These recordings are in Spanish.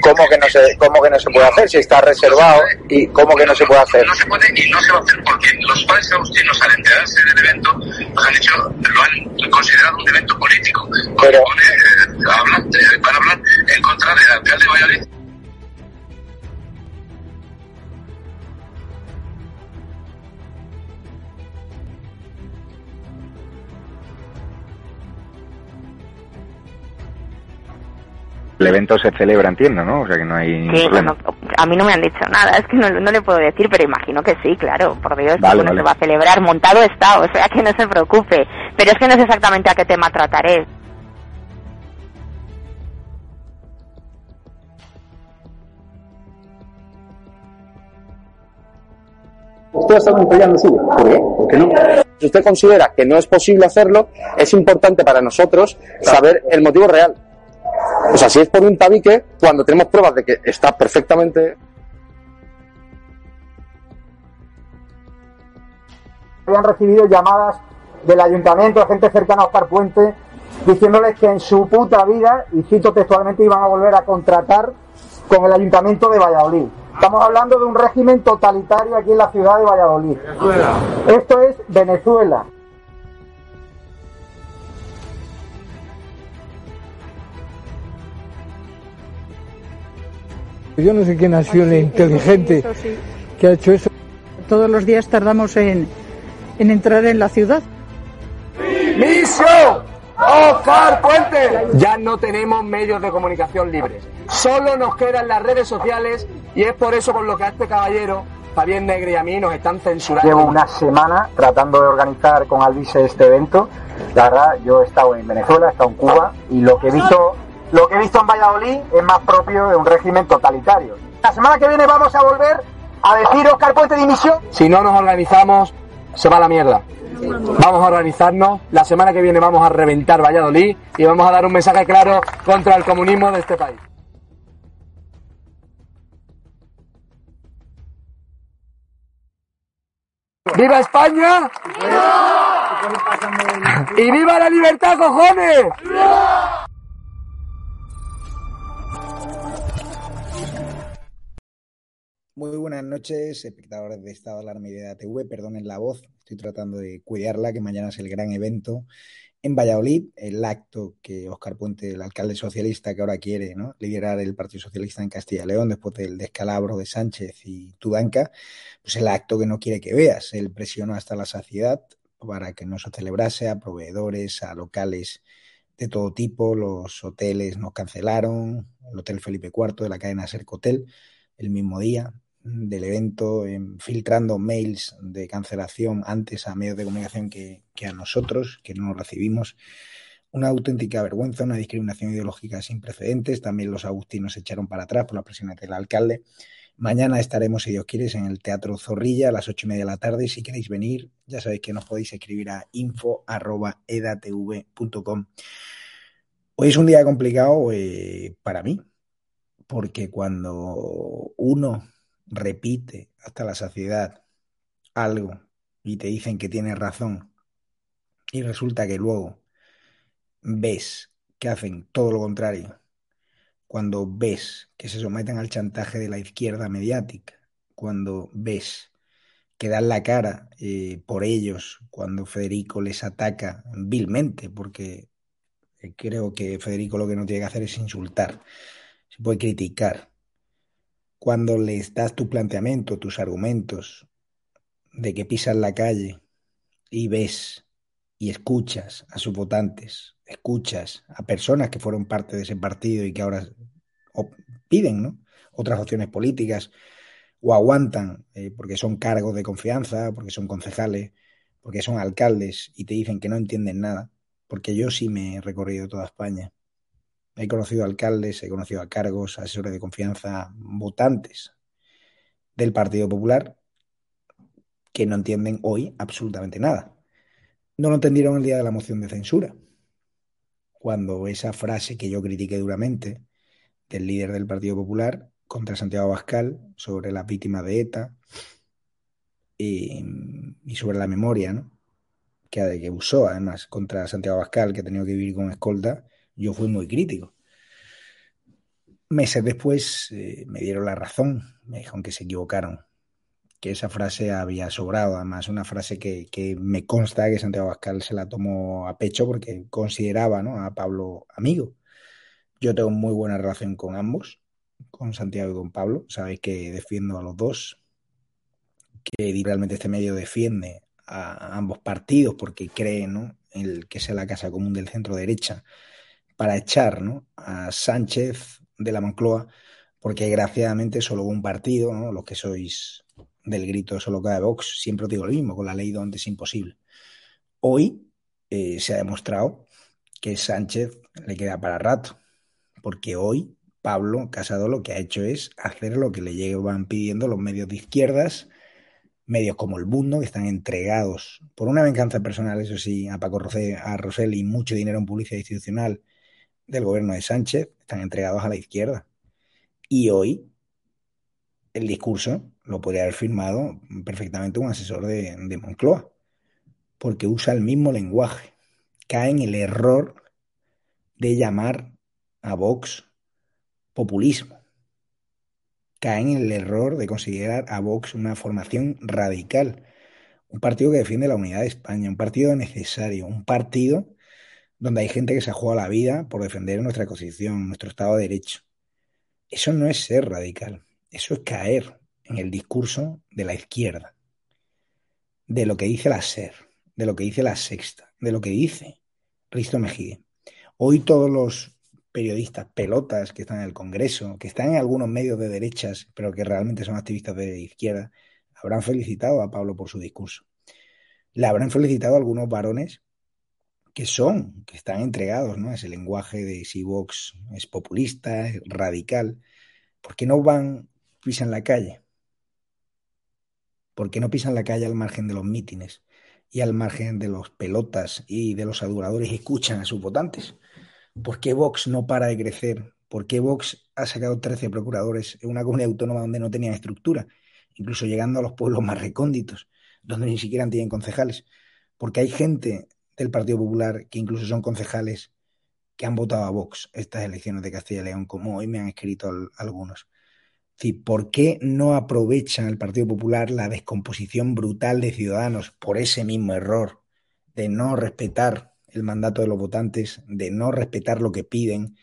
¿Cómo que no se, cómo que no se puede hacer si está reservado? ¿Y cómo que no se puede hacer? No se puede y no se va a hacer porque los padres agustinos al enterarse del evento nos han dicho, lo han considerado un evento político. Pero- Pone, eh, hablan, eh, van a hablar en contra del alcalde de Valladolid. El evento se celebra, entiendo, ¿no? O sea que no hay Sí, problema. bueno, a mí no me han dicho nada, es que no, no le puedo decir, pero imagino que sí, claro, por Dios, Vale, se va a celebrar, montado está, o sea que no se preocupe, pero es que no sé exactamente a qué tema trataré. Usted está empollando suyo. ¿Por qué? ¿Por qué no? Si usted considera que no es posible hacerlo, es importante para nosotros saber el motivo real. O sea, si es por un tabique, cuando tenemos pruebas de que está perfectamente habían recibido llamadas del ayuntamiento, de gente cercana a Oscar Puente, diciéndoles que en su puta vida, y cito textualmente, iban a volver a contratar con el ayuntamiento de Valladolid. Estamos hablando de un régimen totalitario aquí en la ciudad de Valladolid. Esto es Venezuela. Yo no sé quién ha sido el inteligente que ha hecho eso. Todos los días tardamos en, en entrar en la ciudad. ¡Misión! ¡Oscar Puente! Ya no tenemos medios de comunicación libres. Solo nos quedan las redes sociales y es por eso por lo que a este caballero, Fabián Negre y a mí nos están censurando. Llevo una semana tratando de organizar con Alvise este evento. La verdad, yo he estado en Venezuela, he estado en Cuba y lo que he visto, lo que he visto en Valladolid es más propio de un régimen totalitario. La semana que viene vamos a volver a decir Oscar Puente dimisión. Si no nos organizamos, se va a la mierda. Vamos a organizarnos. La semana que viene vamos a reventar Valladolid y vamos a dar un mensaje claro contra el comunismo de este país. ¡Viva España! ¡Y viva la libertad, cojones! Muy buenas noches, espectadores de Estado de Alarma y de ATV. Perdonen la voz, estoy tratando de cuidarla, que mañana es el gran evento en Valladolid, el acto que Óscar Puente, el alcalde socialista que ahora quiere ¿no? liderar el Partido Socialista en Castilla y León después del descalabro de Sánchez y Tudanca, pues el acto que no quiere que veas. Él presionó hasta la saciedad para que no se celebrase a proveedores, a locales de todo tipo. Los hoteles nos cancelaron, el Hotel Felipe IV de la cadena Sercotel el mismo día del evento, em, filtrando mails de cancelación antes a medios de comunicación que, a nosotros, que no recibimos. Una auténtica vergüenza, una discriminación ideológica sin precedentes. También los agustinos se echaron para atrás por las presiones del alcalde. Mañana estaremos, si Dios quiere, en el Teatro Zorrilla a las ocho y media de la tarde. Si queréis venir, ya sabéis que nos podéis escribir a info.edatv.com. Hoy es un día complicado eh, para mí, porque cuando uno repite hasta la saciedad algo y te dicen que tienes razón y resulta que luego ves que hacen todo lo contrario, cuando ves que se someten al chantaje de la izquierda mediática, cuando ves que dan la cara eh, por ellos, cuando Federico les ataca vilmente, porque eh, creo que Federico lo que no tiene que hacer es insultar, se puede criticar. Cuando les das tu planteamiento, tus argumentos de que pisas la calle y ves y escuchas a sus votantes, escuchas a personas que fueron parte de ese partido y que ahora piden otras opciones políticas o aguantan eh, porque son cargos de confianza, porque son concejales, porque son alcaldes y te dicen que no entienden nada, porque yo sí me he recorrido toda España. He conocido alcaldes, he conocido a cargos, asesores de confianza, votantes del Partido Popular que no entienden hoy absolutamente nada. No lo entendieron el día de la moción de censura, cuando esa frase que yo critiqué duramente del líder del Partido Popular contra Santiago Abascal sobre las víctimas de ETA y, sobre la memoria, ¿no? Que, que usó además contra Santiago Abascal, que ha tenido que vivir con escolta, yo fui muy crítico. Meses después eh, me dieron la razón, me dijeron que se equivocaron, que esa frase había sobrado, además una frase que, me consta que Santiago Abascal se la tomó a pecho porque consideraba ¿no? a Pablo amigo. Yo tengo muy buena relación con ambos, con Santiago y con Pablo, sabéis que defiendo a los dos, que realmente este medio defiende a ambos partidos porque cree ¿no? que sea la casa común del centro derecha para echar ¿no? a Sánchez de la Moncloa, porque desgraciadamente solo un partido, ¿no? los que sois del grito solo cada Vox, siempre os digo lo mismo, con la ley donde es imposible. Hoy eh, se ha demostrado que Sánchez le queda para rato, porque hoy Pablo Casado lo que ha hecho es hacer lo que le llevan pidiendo los medios de izquierdas, medios como el Mundo, que están entregados por una venganza personal, eso sí, a Paco Rosell y mucho dinero en publicidad institucional del gobierno de Sánchez, están entregados a la izquierda. Y hoy el discurso lo podría haber firmado perfectamente un asesor de, de Moncloa, porque usa el mismo lenguaje. Cae en el error de llamar a Vox populismo. Cae en el error de considerar a Vox una formación radical, un partido que defiende la unidad de España, un partido necesario, un partido donde hay gente que se ha jugado la vida por defender nuestra Constitución, nuestro Estado de Derecho. Eso no es ser radical, eso es caer en el discurso de la izquierda, de lo que dice la SER, de lo que dice la Sexta, de lo que dice Risto Mejide. Hoy todos los periodistas pelotas que están en el Congreso, que están en algunos medios de derechas, pero que realmente son activistas de izquierda, habrán felicitado a Pablo por su discurso. Le habrán felicitado a algunos varones que son, que están entregados ¿no? a ese lenguaje de si Vox es populista, es radical. ¿Por qué no van, pisan la calle? ¿Por qué no pisan la calle al margen de los mítines y al margen de los pelotas y de los adoradores y escuchan a sus votantes? ¿Por qué Vox no para de crecer? ¿Por qué Vox ha sacado 13 procuradores en una comunidad autónoma donde no tenían estructura? Incluso llegando a los pueblos más recónditos, donde ni siquiera tienen concejales. Porque hay gente del Partido Popular, que incluso son concejales que han votado a Vox estas elecciones de Castilla y León, como hoy me han escrito algunos. ¿por qué no aprovecha el Partido Popular la descomposición brutal de ciudadanos por ese mismo error de no respetar el mandato de los votantes, de no respetar lo que piden,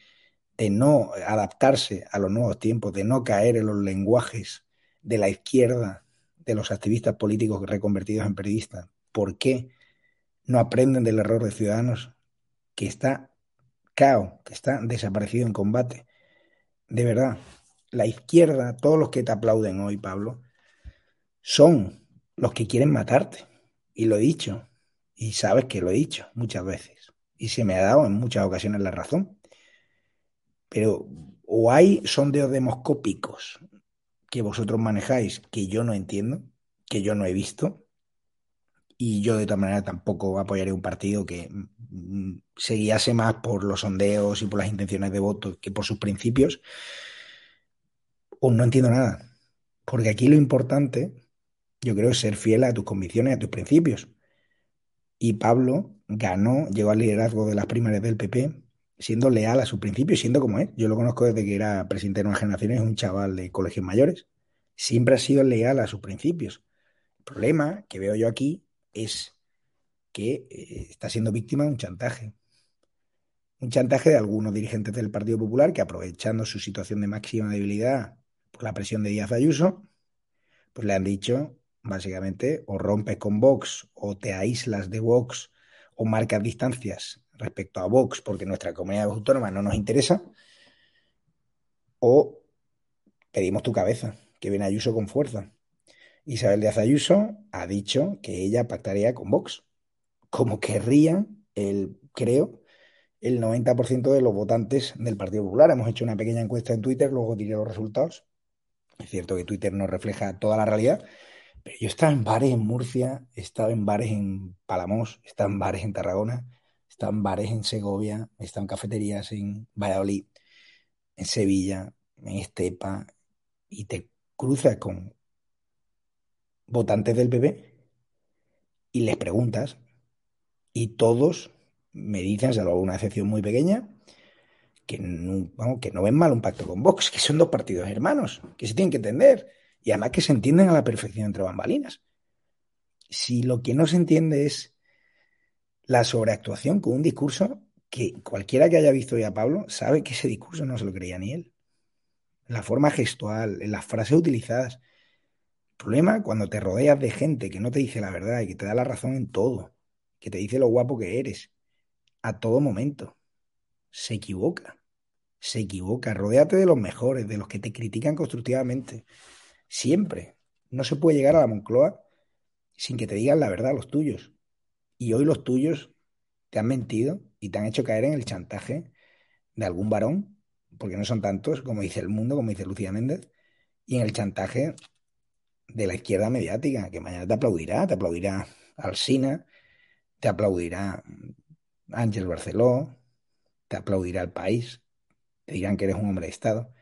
de no adaptarse a los nuevos tiempos, de no caer en los lenguajes de la izquierda, de los activistas políticos reconvertidos en periodistas? ¿Por qué no aprenden del error de Ciudadanos, que está cao, que está desaparecido en combate. De verdad, la izquierda, todos los que te aplauden hoy, Pablo, son los que quieren matarte. Y lo he dicho, y sabes que lo he dicho muchas veces, y se me ha dado en muchas ocasiones la razón. Pero o hay sondeos demoscópicos que vosotros manejáis que yo no entiendo, que yo no he visto, y yo de todas maneras tampoco apoyaré un partido que mm, se guiase más por los sondeos y por las intenciones de voto que por sus principios. O no entiendo nada. Porque aquí lo importante, yo creo, es ser fiel a tus convicciones, a tus principios. Y Pablo ganó, llegó al liderazgo de las primarias del PP, siendo leal a sus principios, siendo como es. Yo lo conozco desde que era presidente de una generación, es un chaval de colegios mayores. Siempre ha sido leal a sus principios. El problema que veo yo aquí es que eh, está siendo víctima de un chantaje. Un chantaje de algunos dirigentes del Partido Popular que aprovechando su situación de máxima debilidad por la presión de Díaz Ayuso, pues le han dicho básicamente o rompes con Vox o te aíslas de Vox o marcas distancias respecto a Vox porque nuestra comunidad autónoma no nos interesa o pedimos tu cabeza, que viene Ayuso con fuerza. Isabel Díaz Ayuso ha dicho que ella pactaría con Vox, como querría, el, creo, el 90% de los votantes del Partido Popular. Hemos hecho una pequeña encuesta en Twitter, luego diré los resultados. Es cierto que Twitter no refleja toda la realidad, Pero yo he estado en bares en Murcia, he estado en bares en Palamos, he estado en bares en Tarragona, he estado en bares en Segovia, he estado en cafeterías en Valladolid, en Sevilla, en Estepa, y te cruzas con votantes del PP y les preguntas, y todos me dicen, salvo una excepción muy pequeña, que no, que no ven mal un pacto con Vox, que son dos partidos hermanos, que se tienen que entender, y además que se entienden a la perfección entre bambalinas. Si lo que no se entiende es la sobreactuación con un discurso que cualquiera que haya visto ya a Pablo sabe que ese discurso no se lo creía ni él. La forma gestual, las frases utilizadas. Problema cuando te rodeas de gente que no te dice la verdad y que te da la razón en todo, que te dice lo guapo que eres, a todo momento. Se equivoca. Se equivoca. Rodéate de los mejores, de los que te critican constructivamente. Siempre. No se puede llegar a la Moncloa sin que te digan la verdad los tuyos. Y hoy los tuyos te han mentido y te han hecho caer en el chantaje de algún varón, porque no son tantos, como dice el mundo, como dice Lucía Méndez, y en el chantaje de la izquierda mediática, que mañana te aplaudirá, te aplaudirá Alsina, te aplaudirá Ángel Barceló, te aplaudirá el país, te dirán que eres un hombre de Estado,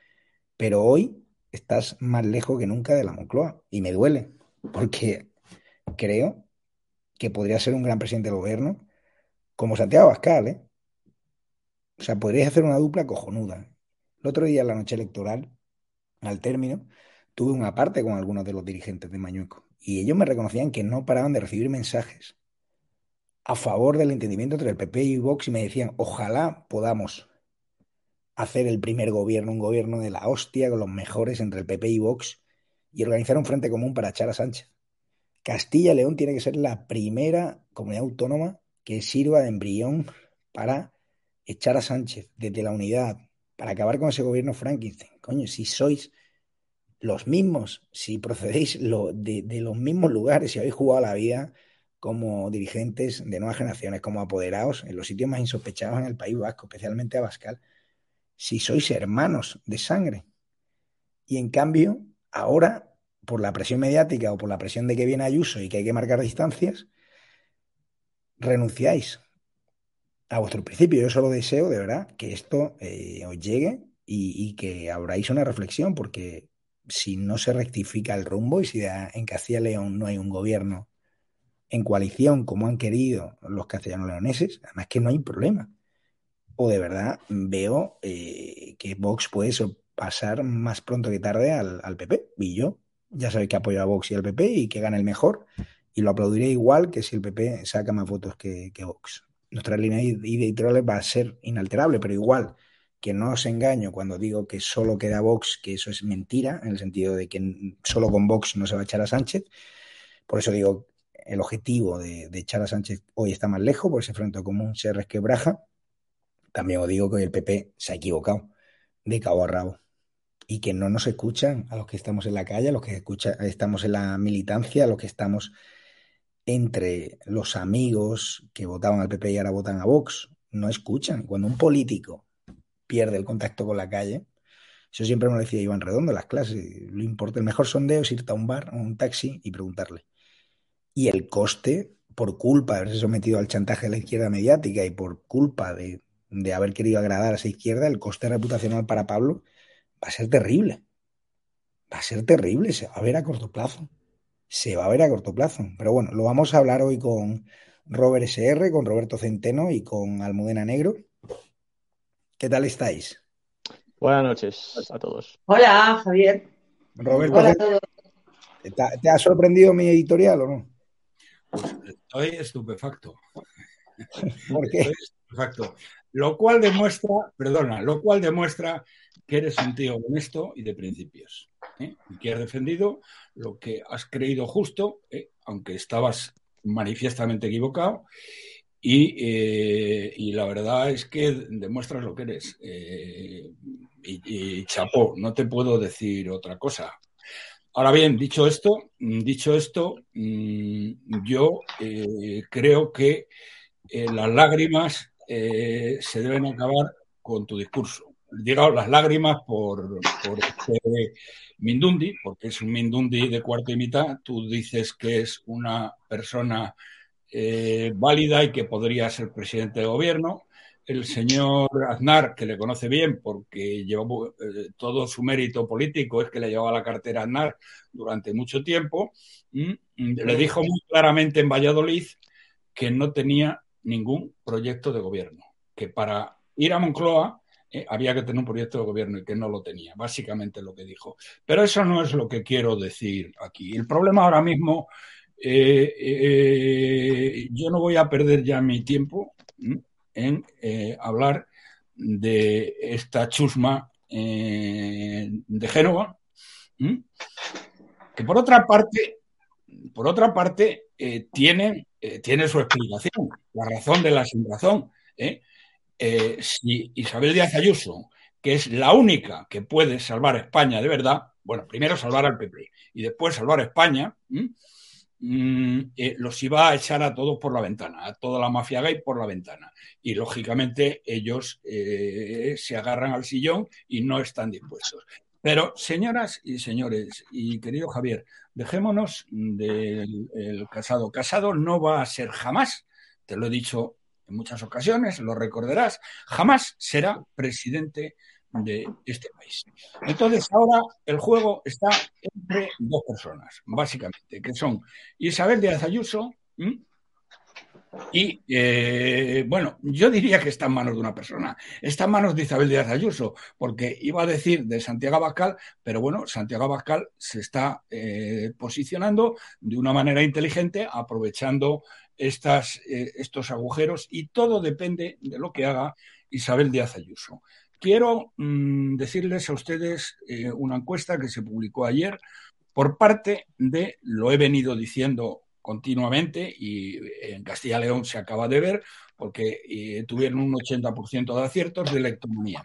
pero hoy estás más lejos que nunca de la Moncloa y me duele, porque creo que podría ser un gran presidente del gobierno, como Santiago Abascal, ¿eh? O sea, podrías hacer una dupla cojonuda. El otro día, en la noche electoral, al término, tuve una parte con algunos de los dirigentes de Mañueco y ellos me reconocían que no paraban de recibir mensajes a favor del entendimiento entre el PP y Vox y me decían, ojalá podamos hacer el primer gobierno, un gobierno de la hostia con los mejores entre el PP y Vox y organizar un frente común para echar a Sánchez. Castilla y León tiene que ser la primera comunidad autónoma que sirva de embrión para echar a Sánchez desde la unidad, para acabar con ese gobierno Frankenstein. Coño, si sois los mismos, si procedéis de los mismos lugares, si habéis jugado la vida como dirigentes de nuevas generaciones, como apoderados en los sitios más insospechados en el País Vasco, especialmente a Bascal, si sois hermanos de sangre. Y en cambio, ahora, por la presión mediática o por la presión de que viene Ayuso y que hay que marcar distancias, renunciáis a vuestro principio. Yo solo deseo, de verdad, que esto eh, os llegue y, y, que abráis una reflexión, porque si no se rectifica el rumbo y si en Castilla y León no hay un gobierno en coalición como han querido los castellanos leoneses, además que no hay problema. O de verdad veo eh, que Vox puede pasar más pronto que tarde al, PP. Y yo ya sabéis que apoyo a Vox y al PP y que gane el mejor. Y lo aplaudiré igual que si el PP saca más votos que, que Vox. Nuestra línea editorial va a ser inalterable, pero igual que no os engaño cuando digo que solo queda Vox, que eso es mentira, en el sentido de que solo con Vox no se va a echar a Sánchez. Por eso digo el objetivo de, echar a Sánchez hoy está más lejos, por ese frente común se resquebraja. También os digo que el PP se ha equivocado de cabo a rabo y que no nos escuchan a los que estamos en la calle, a los que escucha, estamos en la militancia, a los que estamos entre los amigos que votaban al PP y ahora votan a Vox. No escuchan. Cuando un político pierde el contacto con la calle, eso siempre me lo decía Iván Redondo en las clases, lo importa, el mejor sondeo es irte a un bar o un taxi y preguntarle y el coste, por culpa de haberse sometido al chantaje de la izquierda mediática y por culpa de, de haber querido agradar a esa izquierda, el coste reputacional para Pablo va a ser terrible. Va a ser terrible, se va a ver a corto plazo. Se va a ver a corto plazo. Pero bueno, lo vamos a hablar hoy con Robert SR, con Roberto Centeno y con Almudena Negro. ¿Qué tal estáis? Buenas noches a todos. Hola, Javier. Roberto, Hola a todos. ¿te, ¿te ha sorprendido mi editorial o no? Pues estoy estupefacto. ¿Por qué? Estoy estupefacto. Lo cual demuestra, perdona, lo cual demuestra que eres un tío honesto y de principios. ¿eh? Y que has defendido lo que has creído justo, ¿eh? aunque estabas manifiestamente equivocado. Y, eh, y, la verdad es que demuestras lo que eres. Y, y chapó, no te puedo decir otra cosa. Ahora bien, dicho esto, dicho esto, yo eh, creo que eh, las lágrimas eh, se deben acabar con tu discurso. digamos, las lágrimas por, este Mindundi, porque es un Mindundi de cuarto y mitad. Tú dices que es una persona eh, válida y que podría ser presidente de gobierno. El señor Aznar, que le conoce bien porque llevó eh, todo su mérito político, es que le llevaba la cartera Aznar durante mucho tiempo, le dijo muy claramente en Valladolid que no tenía ningún proyecto de gobierno, que para ir a Moncloa eh, había que tener un proyecto de gobierno y que no lo tenía, básicamente lo que dijo. Pero eso no es lo que quiero decir aquí. El problema ahora mismo, eh, eh, yo no voy a perder ya mi tiempo en eh, hablar de esta chusma de Génova, que por otra parte, por otra parte, tiene, tiene su explicación, la razón de la sin razón. si Isabel Díaz Ayuso, que es la única que puede salvar España de verdad, bueno, primero salvar al PP y después salvar España, ¿m? Mm, eh, los iba a echar a todos por la ventana, a toda la mafia gay por la ventana. Y lógicamente ellos eh, se agarran al sillón y no están dispuestos. Pero, señoras y señores, y querido Javier, dejémonos del el Casado. Casado no va a ser jamás, te lo he dicho en muchas ocasiones, lo recordarás, jamás será presidente de este país. Entonces, ahora el juego está entre dos personas, básicamente, que son Isabel Díaz Ayuso y, eh, bueno, yo diría que está en manos de una persona. Está en manos de Isabel Díaz Ayuso, porque iba a decir de Santiago Abascal, pero bueno, Santiago Abascal se está eh, posicionando de una manera inteligente, aprovechando estas, eh, estos agujeros y todo depende de lo que haga Isabel Díaz Ayuso. Quiero mmm, decirles a ustedes eh, una encuesta que se publicó ayer por parte de, lo he venido diciendo continuamente y en Castilla y León se acaba de ver porque eh, tuvieron un 80% de aciertos de electromanía,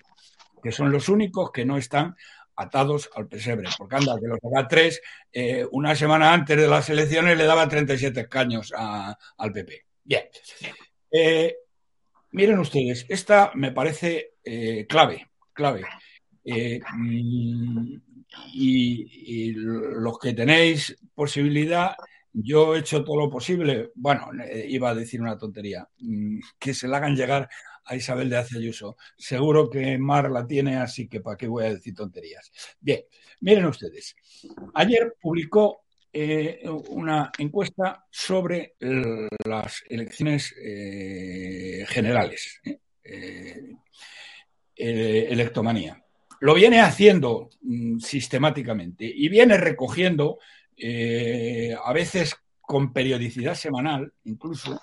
que son los únicos que no están atados al pesebre, porque anda, que los haga tres, eh, una semana antes de las elecciones le daba 37 escaños a, al PP. Bien. Eh, miren ustedes, esta me parece eh, clave, clave. Eh, mm, y, los que tenéis posibilidad, yo he hecho todo lo posible, bueno, eh, iba a decir una tontería, mm, que se la hagan llegar a Isabel de Ayuso. Seguro que Mar la tiene, así que para qué voy a decir tonterías. Bien, miren ustedes. Ayer publicó una encuesta sobre las elecciones generales, eh, electomanía. Lo viene haciendo mm, sistemáticamente y viene recogiendo, a veces con periodicidad semanal, incluso,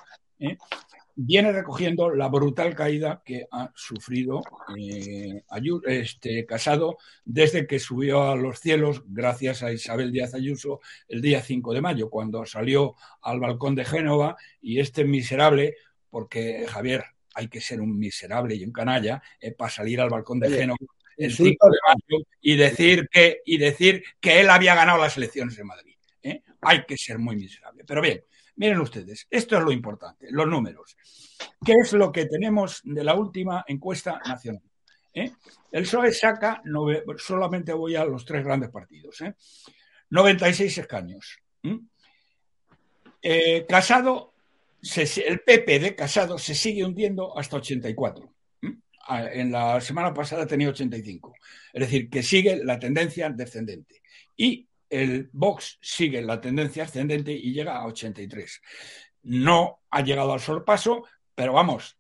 viene recogiendo la brutal caída que ha sufrido eh, este Casado desde que subió a los cielos gracias a Isabel Díaz Ayuso el día 5 de mayo, cuando salió al balcón de Génova y este miserable, porque Javier, hay que ser un miserable y un canalla eh, para salir al balcón de Génova el 5 de mayo y decir que, y decir que él había ganado las elecciones en Madrid. ¿eh? Hay que ser muy miserable. Pero bien, Miren ustedes, esto es lo importante, los números. ¿Qué es lo que tenemos de la última encuesta nacional? ¿Eh? El PSOE saca, solamente voy a los tres grandes partidos, ¿eh? 96 escaños. Casado, el PP de Casado se sigue hundiendo hasta 84. ¿Mm? En la semana pasada tenía 85. Es decir, que sigue la tendencia descendente. Y el Vox sigue la tendencia ascendente y llega a 83. No ha llegado al sorpaso, pero vamos,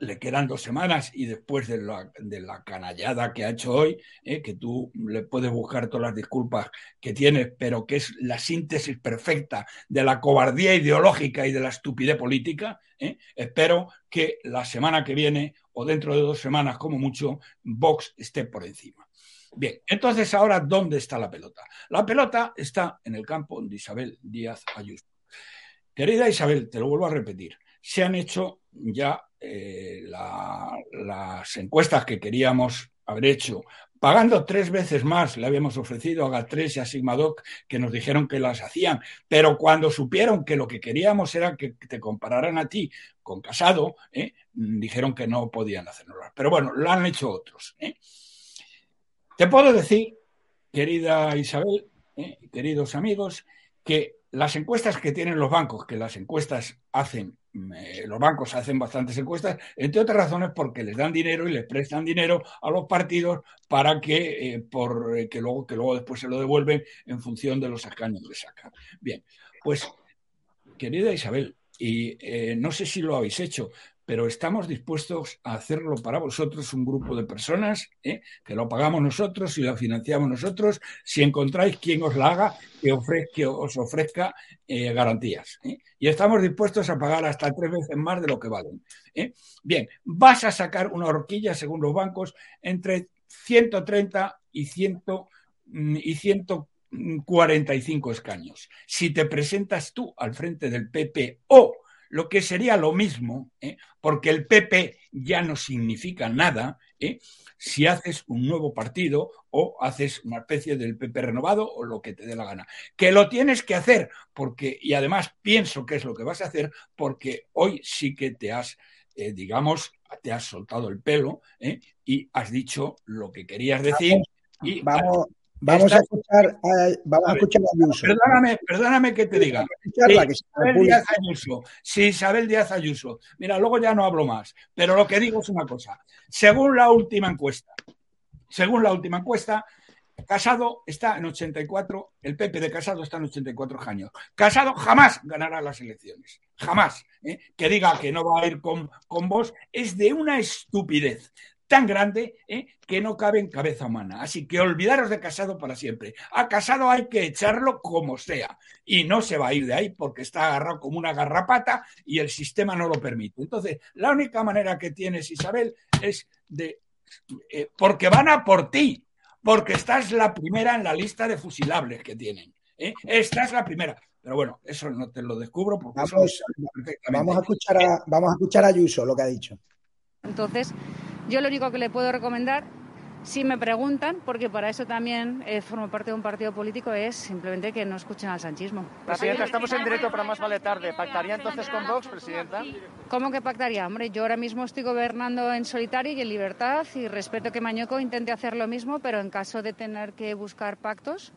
le quedan dos semanas y después de la, canallada que ha hecho hoy, eh, que tú le puedes buscar todas las disculpas que tienes, pero que es la síntesis perfecta de la cobardía ideológica y de la estupidez política, eh, espero que la semana que viene o dentro de dos semanas como mucho, Vox esté por encima. Bien, entonces ahora, ¿dónde está la pelota? La pelota está en el campo de Isabel Díaz Ayuso. Querida Isabel, te lo vuelvo a repetir, se han hecho ya eh, la, las encuestas que queríamos haber hecho pagando tres veces más, le habíamos ofrecido a GAT3 y a Sigmadoc que nos dijeron que las hacían, pero cuando supieron que lo que queríamos era que te compararan a ti con Casado, ¿eh? dijeron que no podían hacerlo. Pero bueno, lo han hecho otros. ¿eh? Te puedo decir, querida Isabel, queridos amigos, que las encuestas que tienen los bancos, que las encuestas hacen, eh, los bancos hacen bastantes encuestas, entre otras razones porque les dan dinero y les prestan dinero a los partidos para que, eh, por, eh, que, luego, que luego después se lo devuelven en función de los escaños que sacan. Bien, pues, querida Isabel, y no sé si lo habéis hecho, pero estamos dispuestos a hacerlo para vosotros, un grupo de personas, ¿eh? que lo pagamos nosotros y lo financiamos nosotros, si encontráis quien os la haga, que, os ofrezca eh, garantías. ¿eh? Y estamos dispuestos a pagar hasta tres veces más de lo que valen. Bien, vas a sacar una horquilla, según los bancos, entre 130 y, 100, mm, y 145 escaños. Si te presentas tú al frente del PP o lo que sería lo mismo, ¿eh? porque el PP ya no significa nada ¿eh? si haces un nuevo partido o haces una especie del PP renovado o lo que te dé la gana. Que lo tienes que hacer, porque, y además pienso que es lo que vas a hacer, porque hoy sí que te has, eh, digamos, te has soltado el pelo y has dicho lo que querías decir. Y vamos, Vamos a escuchar a, vamos a, escuchar a Ayuso. Perdóname, perdóname que te diga. Sí, Isabel Díaz Ayuso. Sí, Isabel Díaz Ayuso. Mira, luego ya no hablo más. Pero lo que digo es una cosa. Según la última encuesta, según la última encuesta, Casado está en 84, el PP de Casado está en 84 años. Casado jamás ganará las elecciones. Jamás. ¿eh? Que diga que no va a ir con, con vos es de una estupidez tan grande ¿eh? que no cabe en cabeza humana. Así que olvidaros de Casado para siempre. A Casado hay que echarlo como sea y no se va a ir de ahí porque está agarrado como una garrapata y el sistema no lo permite. Entonces, la única manera que tienes, Isabel, es de... Eh, porque van a por ti, porque estás la primera en la lista de fusilables que tienen. ¿eh? Esta es la primera. Pero bueno, eso no te lo descubro porque vamos, vamos a escuchar a, vamos a escuchar a Ayuso lo que ha dicho. Entonces, yo lo único que le puedo recomendar, si me preguntan, porque para eso también eh, formo parte de un partido político, es simplemente que no escuchen al sanchismo. Presidenta, estamos en directo, para más vale tarde. ¿Pactaría entonces con Vox, Presidenta? ¿Cómo que pactaría? Hombre, yo ahora mismo estoy gobernando en solitario y en libertad y respeto que Mañoco intente hacer lo mismo, pero en caso de tener que buscar pactos,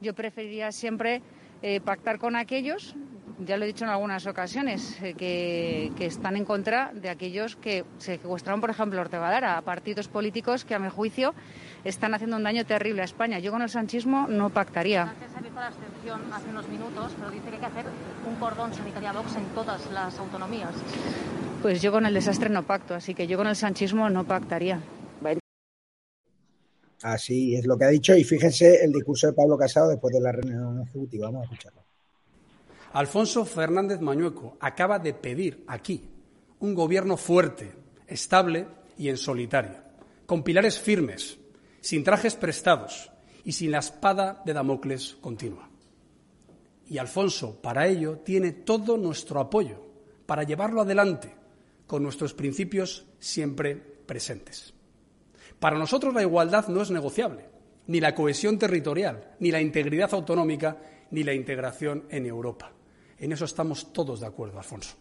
yo preferiría siempre eh, pactar con aquellos, ya lo he dicho en algunas ocasiones, eh, que, están en contra de aquellos que secuestraron, por ejemplo, Ortega a partidos políticos que, a mi juicio, están haciendo un daño terrible a España. Yo con el sanchismo no pactaría. ha visto la abstención hace unos minutos, pero dice que hay que hacer un cordón sanitario Vox en todas las autonomías. Pues yo con el desastre no pacto, así que yo con el sanchismo no pactaría. Así es lo que ha dicho y fíjense el discurso de Pablo Casado después de la reunión ejecutiva. Vamos a escucharlo. Alfonso Fernández Mañueco acaba de pedir aquí un gobierno fuerte, estable y en solitario, con pilares firmes, sin trajes prestados y sin la espada de Damocles continua. Y Alfonso, para ello, tiene todo nuestro apoyo para llevarlo adelante con nuestros principios siempre presentes. Para nosotros la igualdad no es negociable, ni la cohesión territorial, ni la integridad autonómica, ni la integración en Europa. En eso estamos todos de acuerdo, Alfonso.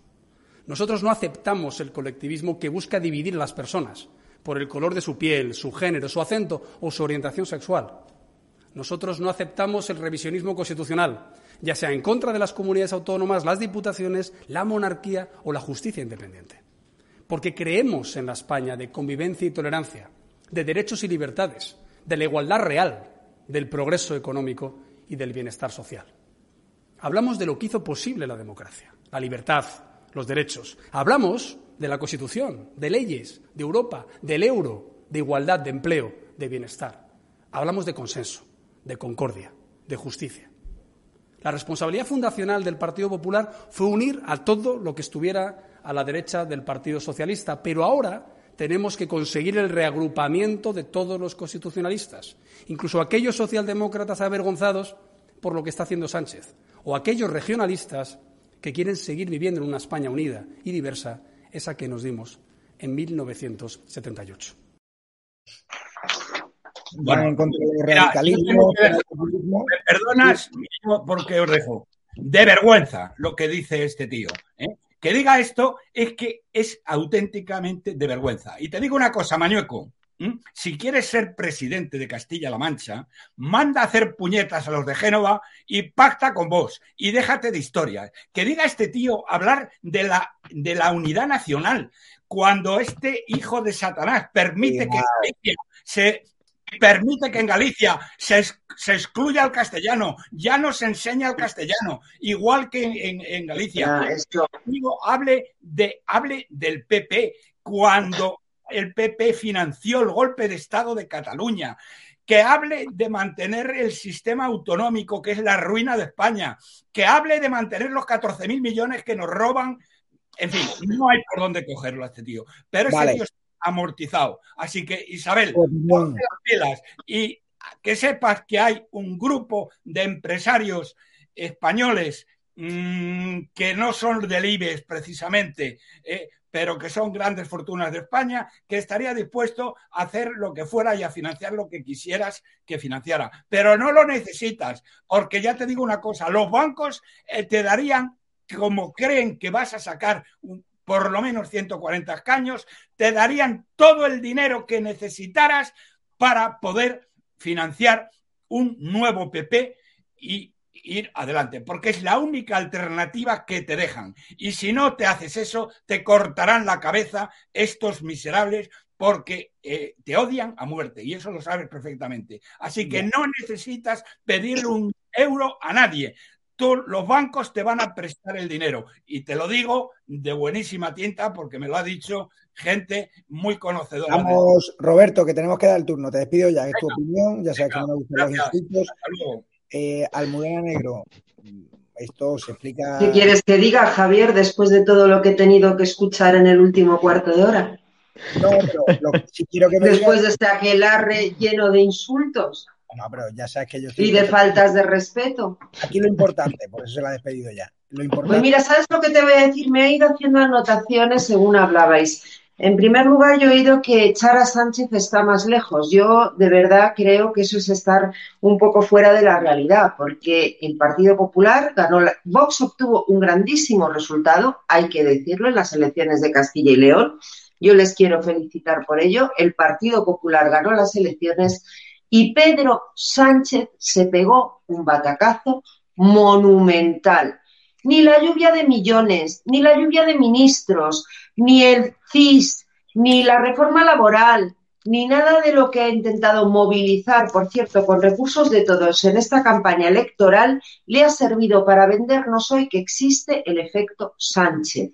Nosotros no aceptamos el colectivismo que busca dividir a las personas por el color de su piel, su género, su acento o su orientación sexual. Nosotros no aceptamos el revisionismo constitucional, ya sea en contra de las comunidades autónomas, las diputaciones, la monarquía o la justicia independiente. Porque creemos en la España de convivencia y tolerancia, de derechos y libertades, de la igualdad real, del progreso económico y del bienestar social. Hablamos de lo que hizo posible la democracia, la libertad, los derechos. Hablamos de la Constitución, de leyes, de Europa, del euro, de igualdad, de empleo, de bienestar. Hablamos de consenso, de concordia, de justicia. La responsabilidad fundacional del Partido Popular fue unir a todo lo que estuviera a la derecha del Partido Socialista, pero ahora tenemos que conseguir el reagrupamiento de todos los constitucionalistas, incluso aquellos socialdemócratas avergonzados por lo que está haciendo Sánchez, o aquellos regionalistas que quieren seguir viviendo en una España unida y diversa, esa que nos dimos en 1978. van en contra del radicalismo. me perdonas porque os dejo. De vergüenza lo que dice este tío. ¿eh? Que diga esto es que es auténticamente de vergüenza. Y te digo una cosa, Mañueco. Si quieres ser presidente de Castilla-La Mancha, manda a hacer puñetas a los de Génova y pacta con vos. Y déjate de historias. Que diga este tío hablar de la, de la unidad nacional cuando este hijo de Satanás permite que Galicia se permite que en Galicia se, se excluya el castellano, ya no se enseña el castellano, igual que en, en- en Galicia. Esto- Digo, hable, de, hable del PP cuando el PP financió el golpe de Estado de Cataluña. Que hable de mantener el sistema autonómico, que es la ruina de España. Que hable de mantener los 14.000 millones que nos roban. En fin, no hay por dónde cogerlo a este tío. Pero ese Vale. tío está amortizado. Así que, Isabel, ponte las pilas y que sepas que hay un grupo de empresarios españoles mm, que no son del IBEX precisamente, eh, pero que son grandes fortunas de España, que estaría dispuesto a hacer lo que fuera y a financiar lo que quisieras que financiara. Pero no lo necesitas, porque ya te digo una cosa, los bancos eh, te darían, como creen que vas a sacar por lo menos 140 escaños, te darían todo el dinero que necesitaras para poder financiar un nuevo PP y ir adelante, porque es la única alternativa que te dejan. Y si no te haces eso, te cortarán la cabeza estos miserables porque eh, te odian a muerte y eso lo sabes perfectamente. Así que no necesitas pedirle un euro a nadie. Tú, los bancos te van a prestar el dinero y te lo digo de buenísima tinta porque me lo ha dicho gente muy conocedora. Vamos, Roberto, que tenemos que dar el turno. Te despido ya, es tu opinión. Ya sabes que no me gustan los gracias. Eh, Almudena Negro, esto se explica. ¿Qué quieres que diga, Javier, después de todo lo que he tenido que escuchar en el último cuarto de hora? No, pero lo- si quiero que me Después de este aquelarre lleno de insultos No, pero ya sabes que yo estoy. y de faltas de respeto. Aquí lo importante, por eso se la ha despedido ya. Lo importante. Pues mira, ¿sabes lo que te voy a decir? Me he ido haciendo anotaciones según hablabais. En primer lugar, yo he oído que echar a Sánchez está más lejos. Yo de verdad creo que eso es estar un poco fuera de la realidad, porque el Partido Popular ganó, la- Vox obtuvo un grandísimo resultado, hay que decirlo, en las elecciones de Castilla y León. Yo les quiero felicitar por ello. El Partido Popular ganó las elecciones y Pedro Sánchez se pegó un batacazo monumental. Ni la lluvia de millones, ni la lluvia de ministros, ni el CIS, ni la reforma laboral, ni nada de lo que ha intentado movilizar, por cierto, con recursos de todos en esta campaña electoral, le ha servido para vendernos hoy que existe el efecto Sánchez.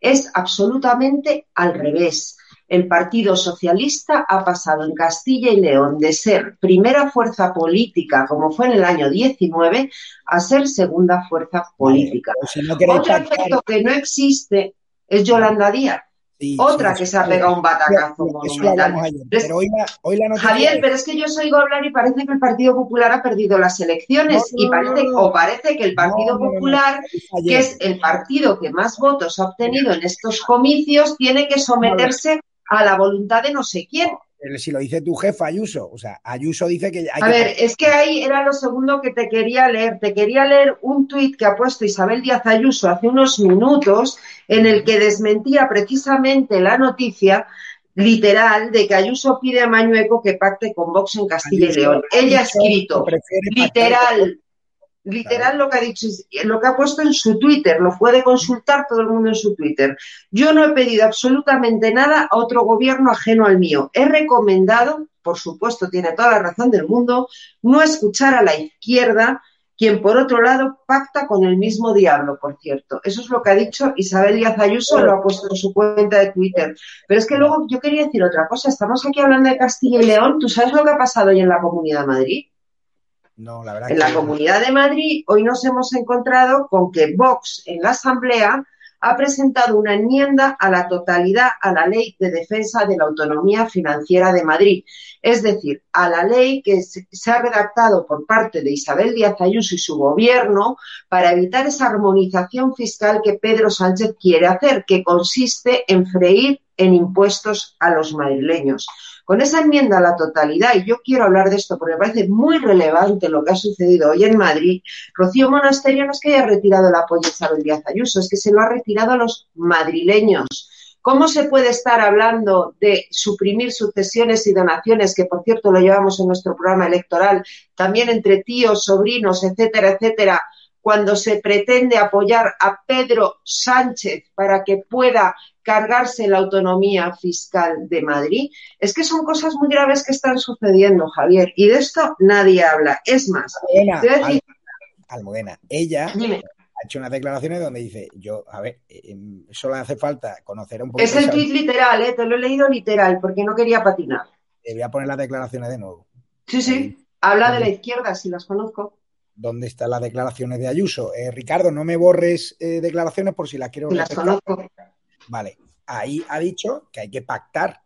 Es absolutamente al revés. El Partido Socialista ha pasado en Castilla y León de ser primera fuerza política, como fue en el año 19, a ser segunda fuerza política. Pues si no queréis Otro efecto que no existe es Yolanda Díaz. Sí, Otra sí, que se ha pegado un batacazo monumental. Pero hoy la, hoy la Javier, es- pero es que yo os oigo hablar y parece que el Partido Popular ha perdido las elecciones No, no, y parece, no, o parece que el Partido. Popular, que es el partido que más votos ha obtenido en estos comicios, tiene que someterse a la voluntad de no sé quién. Si lo dice tu jefa Ayuso, o sea, Ayuso dice que hay A que ver, es que ahí era lo segundo que te quería leer. Te quería leer un tuit que ha puesto Isabel Díaz Ayuso hace unos minutos en el que desmentía precisamente la noticia literal de que Ayuso pide a Mañueco que pacte con Vox en Castilla y León. Ella ha escrito, pactar literal, lo que ha dicho, lo que ha puesto en su Twitter, lo puede consultar todo el mundo en su Twitter. Yo no he pedido absolutamente nada a otro gobierno ajeno al mío. He recomendado, por supuesto, tiene toda la razón del mundo, no escuchar a la izquierda, quien por otro lado pacta con el mismo diablo, por cierto. Eso es lo que ha dicho Isabel Díaz Ayuso, lo ha puesto en su cuenta de Twitter. Pero es que luego yo quería decir otra cosa. Estamos aquí hablando de Castilla y León. ¿Tú sabes lo que ha pasado hoy en la Comunidad de Madrid? No, la verdad En que la Comunidad de Madrid hoy nos hemos encontrado con que Vox en la Asamblea ha presentado una enmienda a la totalidad a la Ley de Defensa de la Autonomía Financiera de Madrid, es decir, a la ley que se se ha redactado por parte de Isabel Díaz Ayuso y su gobierno para evitar esa armonización fiscal que Pedro Sánchez quiere hacer, que consiste en freír en impuestos a los madrileños. Con esa enmienda a la totalidad, y yo quiero hablar de esto porque me parece muy relevante lo que ha sucedido hoy en Madrid, Rocío Monasterio no es que haya retirado el apoyo a Isabel Díaz Ayuso, es que se lo ha retirado a los madrileños. ¿Cómo se puede estar hablando de suprimir sucesiones y donaciones, que por cierto lo llevamos en nuestro programa electoral, también entre tíos, sobrinos, etcétera, etcétera, cuando se pretende apoyar a Pedro Sánchez para que pueda cargarse la autonomía fiscal de Madrid. Es que son cosas muy graves que están sucediendo, Javier, y de esto nadie habla. Es más, Almudena, te voy a decir- Almudena, ella Dime. ha hecho unas declaraciones donde dice, yo, a ver, eh, solo hace falta conocer un poco. es el tuit literal, ¿eh? te lo he leído literal, porque no quería patinar. Te voy a poner las declaraciones de nuevo. Sí, sí, habla de la izquierda, si las conozco. ¿Dónde están las declaraciones de Ayuso? Eh, Ricardo, no me borres eh, declaraciones por si las quiero las conozco. Vale, ahí ha dicho que hay que pactar,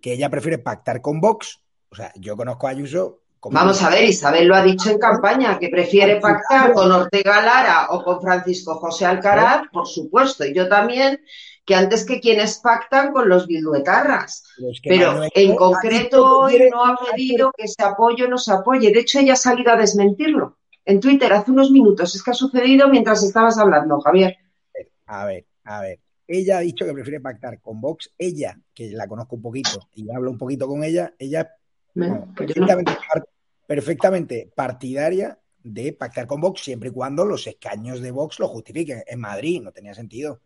que ella prefiere pactar con Vox. O sea, yo conozco a Ayuso como... Vamos a ver, Isabel lo ha dicho en campaña, que prefiere pactar con Ortega Lara o con Francisco José Alcaraz, por supuesto, y yo también, que antes que quienes pactan con los bilduetarras. Pero es que Pero Manuel en concreto hoy no ha pedido que se apoye o no se apoye. De hecho, ella ha salido a desmentirlo en Twitter hace unos minutos. Es que ha sucedido mientras estabas hablando, Javier. A ver, a ver. Ella ha dicho que prefiere pactar con Vox. Ella, que la conozco un poquito y hablo un poquito con ella, ella Bueno, no. perfectamente partidaria de pactar con Vox siempre y cuando los escaños de Vox lo justifiquen. En Madrid no tenía sentido.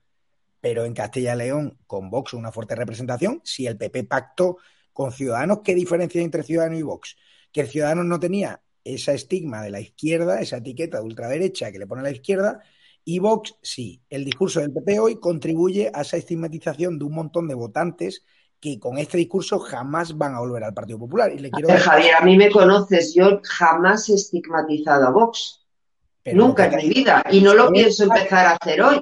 Pero en Castilla y León, con Vox una fuerte representación, si el PP pactó con Ciudadanos, ¿qué diferencia hay entre Ciudadanos y Vox? Que el Ciudadanos no tenía esa estigma de la izquierda, esa etiqueta de ultraderecha que le pone a la izquierda, y Vox sí. El discurso del PP hoy contribuye a esa estigmatización de un montón de votantes que con este discurso jamás van a volver al Partido Popular. Y le quiero Javier, a mí me conoces, yo jamás he estigmatizado a Vox. Pero Nunca en mi vida. Y no lo pienso empezar a hacer hoy.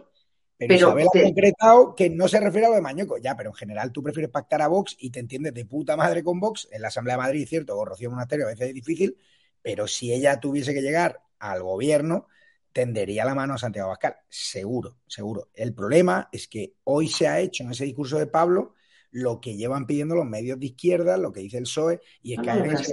Pero, Pero Isabel ha concretado que no se refiere a lo de ya, pero en general tú prefieres pactar a Vox y te entiendes de puta madre con Vox. En la Asamblea de Madrid, cierto, con Rocío Monasterio a veces es difícil, pero si ella tuviese que llegar al gobierno, tendería la mano a Santiago Abascal, seguro, seguro. El problema es que hoy se ha hecho en ese discurso de Pablo lo que llevan pidiendo los medios de izquierda, lo que dice el PSOE, y es Ah, lenguaje.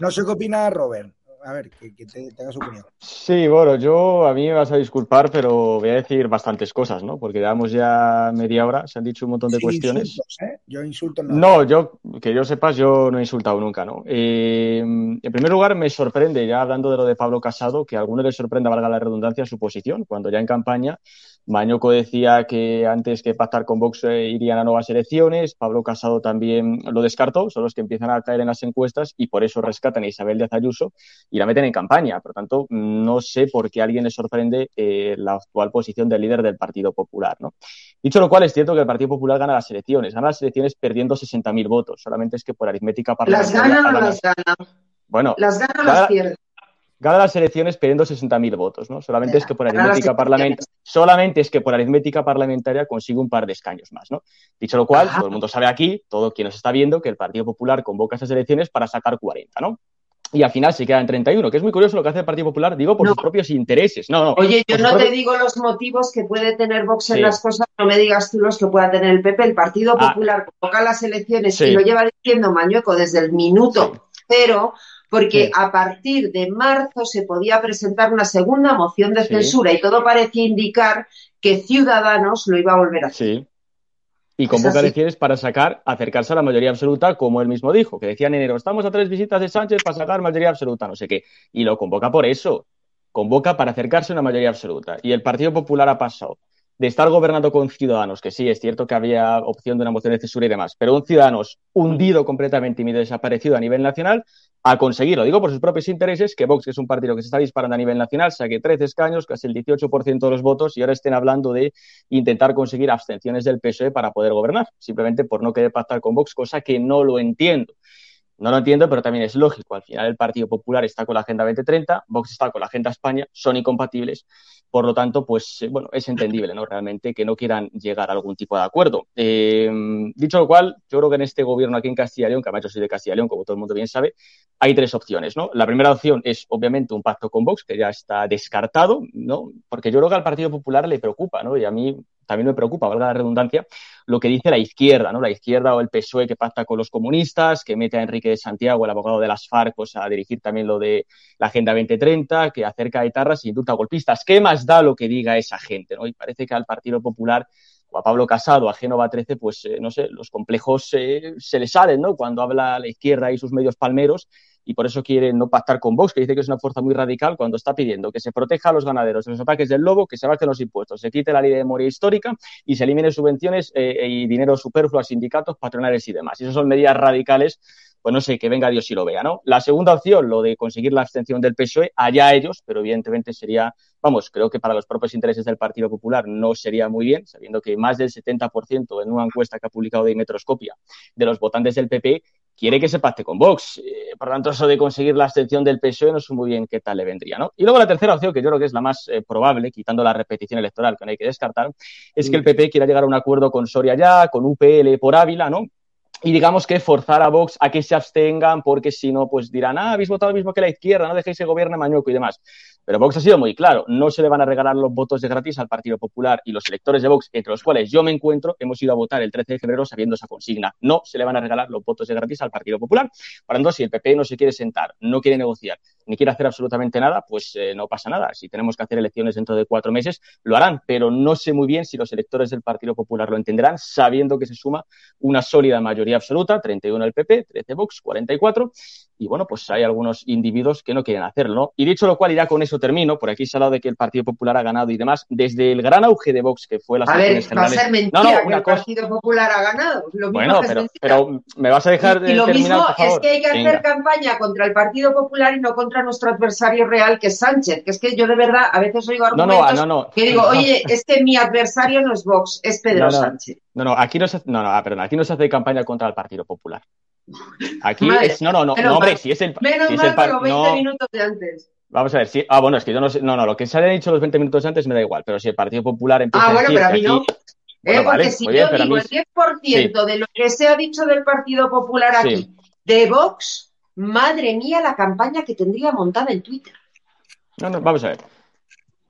No sé qué opina Robert. A ver, que, que te- tenga su opinión. Sí, bueno, yo a mí me vas a disculpar, pero voy a decir bastantes cosas, ¿no? Porque llevamos ya media hora, se han dicho un montón de Sin cuestiones. insultos, ¿eh? Yo insulto no. No, yo, que yo sepas, yo no he insultado nunca, ¿no? Eh, en primer lugar, me sorprende, ya hablando de lo de Pablo Casado, que a alguno le sorprenda, valga la redundancia, su posición, cuando ya en campaña Mañoco decía que antes que pactar con Vox eh, irían a nuevas elecciones, Pablo Casado también lo descartó, son los que empiezan a caer en las encuestas y por eso rescatan a Isabel Díaz Ayuso y la meten en campaña. Por lo tanto, no sé por qué a alguien le sorprende eh, la actual posición del líder del Partido Popular, ¿no? Dicho lo cual, es cierto que el Partido Popular gana las elecciones, gana las elecciones perdiendo 60.000 votos, solamente es que por aritmética ¿Las parlamentaria... gana o las gana? Bueno, ¿Las gana o las pierde? Gana las elecciones perdiendo 60.000 votos, ¿no? Solamente es que por aritmética parlamentaria, solamente es que por aritmética parlamentaria consigue un par de escaños más, ¿no? Dicho lo cual, todo el mundo sabe aquí, todo quien nos está viendo, que el Partido Popular convoca esas elecciones para sacar 40, ¿no? Y al final se queda en 31, que es muy curioso lo que hace el Partido Popular, digo, por sus propios intereses. No, no. Oye, yo no te digo los motivos que puede tener Vox en Sí. las cosas, no me digas tú los que pueda tener el PP. El Partido Ah. Popular convoca las elecciones Sí. y lo lleva diciendo Mañueco desde el minuto cero, porque Sí. a partir de marzo se podía presentar una segunda moción de Sí. censura y todo parecía indicar que Ciudadanos lo iba a volver a hacer. Sí. Y convoca elecciones para sacar, acercarse a la mayoría absoluta, como él mismo dijo, que decía en enero, estamos a tres visitas de Sánchez para sacar mayoría absoluta, no sé qué. Y lo convoca por eso. Convoca para acercarse a una mayoría absoluta. Y el Partido Popular ha pasado de estar gobernando con ciudadanos, que sí, es cierto que había opción de una moción de censura y demás, pero un ciudadanos hundido completamente y medio desaparecido a nivel nacional, a conseguir, lo digo por sus propios intereses, que Vox, que es un partido que se está disparando a nivel nacional, saque 13 escaños, casi el 18% de los votos, y ahora estén hablando de intentar conseguir abstenciones del PSOE para poder gobernar, simplemente por no querer pactar con Vox, cosa que no lo entiendo. No lo entiendo, pero también es lógico. Al final el Partido Popular está con la Agenda 2030, Vox está con la Agenda España, son incompatibles. Por lo tanto, pues eh, bueno, es entendible, ¿no? Realmente que no quieran llegar a algún tipo de acuerdo. Eh, dicho lo cual, yo creo que en este gobierno aquí en Castilla León, que además yo soy de Castilla León, como todo el mundo bien sabe, hay tres opciones, ¿no? La primera opción es, obviamente, un pacto con Vox, que ya está descartado, ¿no? Porque yo creo que al Partido Popular le preocupa, ¿no? Y a mí también me preocupa, valga la redundancia, lo que dice la izquierda, ¿no? La izquierda o el PSOE que pacta con los comunistas, que mete a Enrique de Santiago, el abogado de las FARC, pues, a dirigir también lo de la Agenda 2030, que acerca a etarras y indulta a golpistas. ¿Qué más da lo que diga esa gente, ¿no? Y parece que al Partido Popular o a Pablo Casado, a Génova 13, pues eh, no sé, los complejos eh, se le salen, ¿no? Cuando habla la izquierda y sus medios palmeros y por eso quiere no pactar con Vox, que dice que es una fuerza muy radical cuando está pidiendo que se proteja a los ganaderos de los ataques del lobo, que se bajen los impuestos, se quite la ley de memoria histórica y se eliminen subvenciones eh, y dinero superfluo a sindicatos, patronales y demás. Y esas son medidas radicales pues no sé, que venga Dios y lo vea, ¿no? La segunda opción, lo de conseguir la abstención del PSOE, allá ellos, pero evidentemente sería, vamos, creo que para los propios intereses del Partido Popular no sería muy bien, sabiendo que más del 70% en una encuesta que ha publicado de Metroscopia de los votantes del PP quiere que se pacte con Vox. Eh, por lo tanto, eso de conseguir la abstención del PSOE no sé muy bien qué tal le vendría, ¿no? Y luego la tercera opción, que yo creo que es la más eh, probable, quitando la repetición electoral que no hay que descartar, es que el PP quiera llegar a un acuerdo con Soria ya, con UPL por Ávila, ¿no? y digamos que forzar a Vox a que se abstengan porque si no, pues dirán, ah, habéis votado lo mismo que la izquierda, no dejéis que gobierne Mañueco y demás. Pero Vox ha sido muy claro, no se le van a regalar los votos de gratis al Partido Popular y los electores de Vox, entre los cuales yo me encuentro, hemos ido a votar el 13 de febrero sabiendo esa consigna. No se le van a regalar los votos de gratis al Partido Popular. Por tanto, si el PP no se quiere sentar, no quiere negociar, ni quiere hacer absolutamente nada, pues eh, no pasa nada. Si tenemos que hacer elecciones dentro de cuatro meses, lo harán, pero no sé muy bien si los electores del Partido Popular lo entenderán, sabiendo que se suma una sólida mayoría absoluta, 31 el PP, 13 Vox, 44, y bueno, pues hay algunos individuos que no quieren hacerlo, ¿no? Y dicho lo cual, ya con eso termino, por aquí se ha hablado de que el Partido Popular ha ganado y demás, desde el gran auge de Vox que fue las a ver, va a ser mentira no, no, que el cosa... Partido Popular ha ganado. Lo mismo bueno, pero, me vas a dejar de y lo terminar, mismo por favor. es que hay que hacer Venga. campaña contra el Partido Popular y no contra nuestro adversario real, que es Sánchez. Que es que yo de verdad a veces oigo No, no, argumentos ah, no, no. que digo, oye, es que mi adversario no es Vox, es Pedro Sánchez. No, no, aquí no se, no, no, ah, perdón, aquí no se hace campaña contra el Partido Popular. Aquí Madre, es, no, no, no, hombre, mal. si es el, Menos si es mal el que lo 20 no, minutos de antes. vamos a ver, si, ah, bueno, es que yo no sé, no, no, lo que se haya dicho los 20 minutos antes me da igual, pero si el Partido Popular empieza Ah, a bueno, decir pero a mí no. aquí, Eh, bueno, porque vale, si yo pero digo mí el 10% de lo que se ha dicho del Partido Popular aquí, Sí. de Vox, madre mía, la campaña que tendría montada en Twitter. No, no, vamos a ver.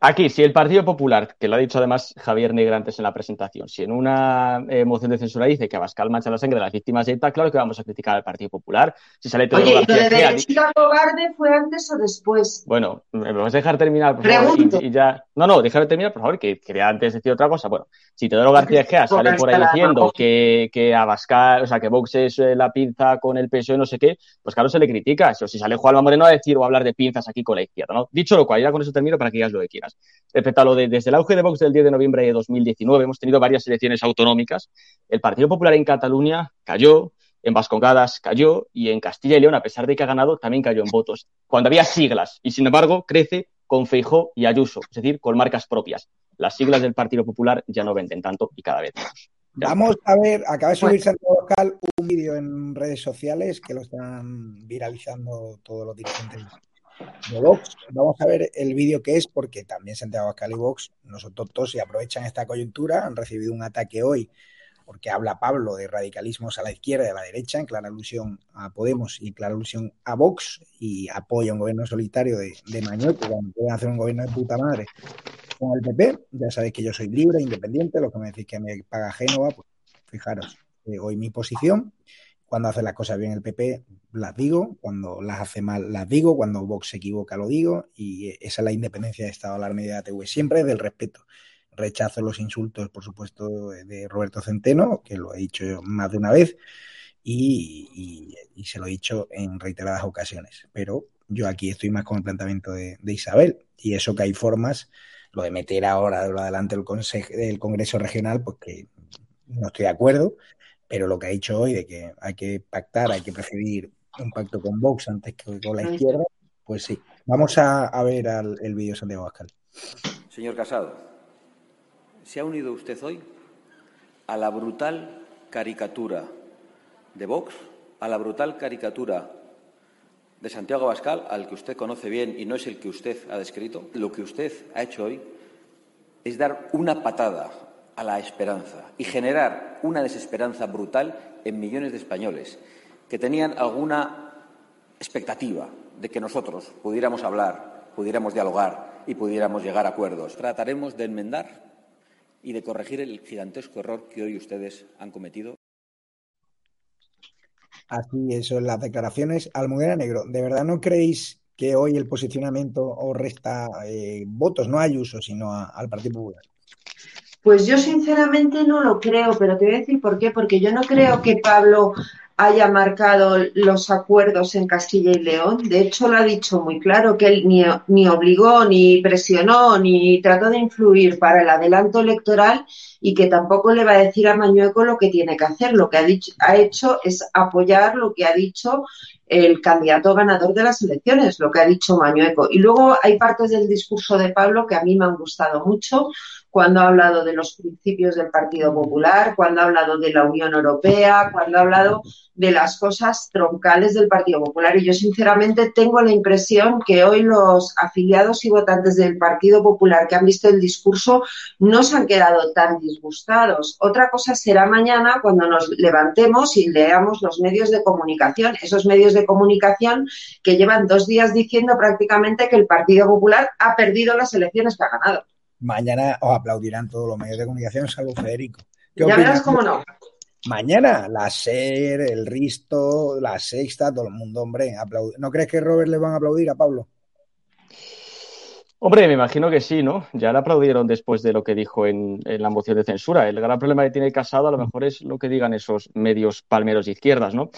Aquí, si el Partido Popular, que lo ha dicho además Javier Negra antes en la presentación, si en una eh, moción de censura dice que Abascal mancha la sangre de las víctimas de ETA, claro que vamos a criticar al Partido Popular. Si sale Teodoro Oye, ¿y lo de derechita cobarde fue antes o después? Bueno, ¿me vas a dejar terminar, por favor? Pregunto. Y, y ya... No, no, déjame terminar, por favor, que quería antes decir otra cosa. Bueno, si Teodoro García Egea sale por ahí diciendo que, que Abascal, o sea, que Vox es eh, la pinza con el PSOE, no sé qué, pues claro, se le critica. O si sale Juanma Moreno a decir o a hablar de pinzas aquí con la izquierda, ¿no? Dicho lo cual, ya con eso termino para que digas lo que quieras. Respecto a lo de desde el auge de Vox del 10 de noviembre de 2019, hemos tenido varias elecciones autonómicas. El Partido Popular en Cataluña cayó, en Vascongadas cayó y en Castilla y León, a pesar de que ha ganado, también cayó en votos. Cuando había siglas y sin embargo crece con Feijó y Ayuso, es decir, con marcas propias. Las siglas del Partido Popular ya no venden tanto y cada vez menos. Ya. Vamos a ver, acaba de subir Santiago Abascal un vídeo en redes sociales que lo están viralizando todos los dirigentes Vamos a ver el vídeo que es, porque también Santiago Abascal y Vox, nosotros todos, y aprovechan esta coyuntura, han recibido un ataque hoy porque habla Pablo de radicalismos a la izquierda y a la derecha, en clara alusión a Podemos y clara alusión a Vox, y apoya un gobierno solitario de, de Mañueco cuando pueden hacer un gobierno de puta madre con el PP. Ya sabéis que yo soy libre, independiente, lo que me decís que me paga Génova, pues fijaros, eh, hoy mi posición. Cuando hace las cosas bien el PP, las digo. Cuando las hace mal, las digo. Cuando Vox se equivoca, lo digo. Y esa es la independencia de Estado a la media de la TV. Siempre del respeto. Rechazo los insultos, por supuesto, de Roberto Centeno, que lo he dicho más de una vez. Y, se lo he dicho en reiteradas ocasiones. Pero yo aquí estoy más con el planteamiento de, Isabel. Y eso que hay formas, lo de meter ahora de lo adelante el, conse- el Congreso Regional, pues que no estoy de acuerdo. Pero lo que ha dicho hoy de que hay que pactar, hay que preferir un pacto con Vox antes que con la izquierda, pues sí. Vamos a, a ver al- el vídeo de Santiago Abascal. Señor Casado, ¿se ha unido usted hoy a la brutal caricatura de Vox, a la brutal caricatura de Santiago Abascal, al que usted conoce bien y no es el que usted ha descrito? Lo que usted ha hecho hoy es dar una patada a la esperanza y generar una desesperanza brutal en millones de españoles que tenían alguna expectativa de que nosotros pudiéramos hablar, pudiéramos dialogar y pudiéramos llegar a acuerdos. Trataremos de enmendar y de corregir el gigantesco error que hoy ustedes han cometido. Así, eso, en las declaraciones. Almudena Negro, ¿de verdad no creéis que hoy el posicionamiento os resta eh, votos, no a Ayuso, sino al Partido Popular? Pues yo sinceramente no lo creo, pero te voy a decir por qué. Porque yo no creo que Pablo haya marcado los acuerdos en Castilla y León. De hecho, lo ha dicho muy claro, que él ni, ni obligó, ni presionó, ni trató de influir para el adelanto electoral y que tampoco le va a decir a Mañueco lo que tiene que hacer. Lo que ha, dicho, ha hecho es apoyar lo que ha dicho el candidato ganador de las elecciones, lo que ha dicho Mañueco. Y luego hay partes del discurso de Pablo que a mí me han gustado mucho, cuando ha hablado de los principios del Partido Popular, cuando ha hablado de la Unión Europea, cuando ha hablado de las cosas troncales del Partido Popular. Y yo sinceramente tengo la impresión que hoy los afiliados y votantes del Partido Popular que han visto el discurso no se han quedado tan disgustados. Otra cosa será mañana cuando nos levantemos y leamos los medios de comunicación, esos medios de comunicación que llevan dos días diciendo prácticamente que el Partido Popular ha perdido las elecciones que ha ganado. Mañana os aplaudirán todos los medios de comunicación, salvo Federico. ¿Qué Ya opinas? verás cómo no. Mañana, la SER, el Risto, la Sexta, todo el mundo, hombre, aplaud- ¿No crees que Robert le van a aplaudir a Pablo? Hombre, me imagino que sí, ¿no? Ya le aplaudieron después de lo que dijo en, en la moción de censura. El gran problema que tiene Casado a lo mejor es lo que digan esos medios palmeros de izquierdas, ¿no?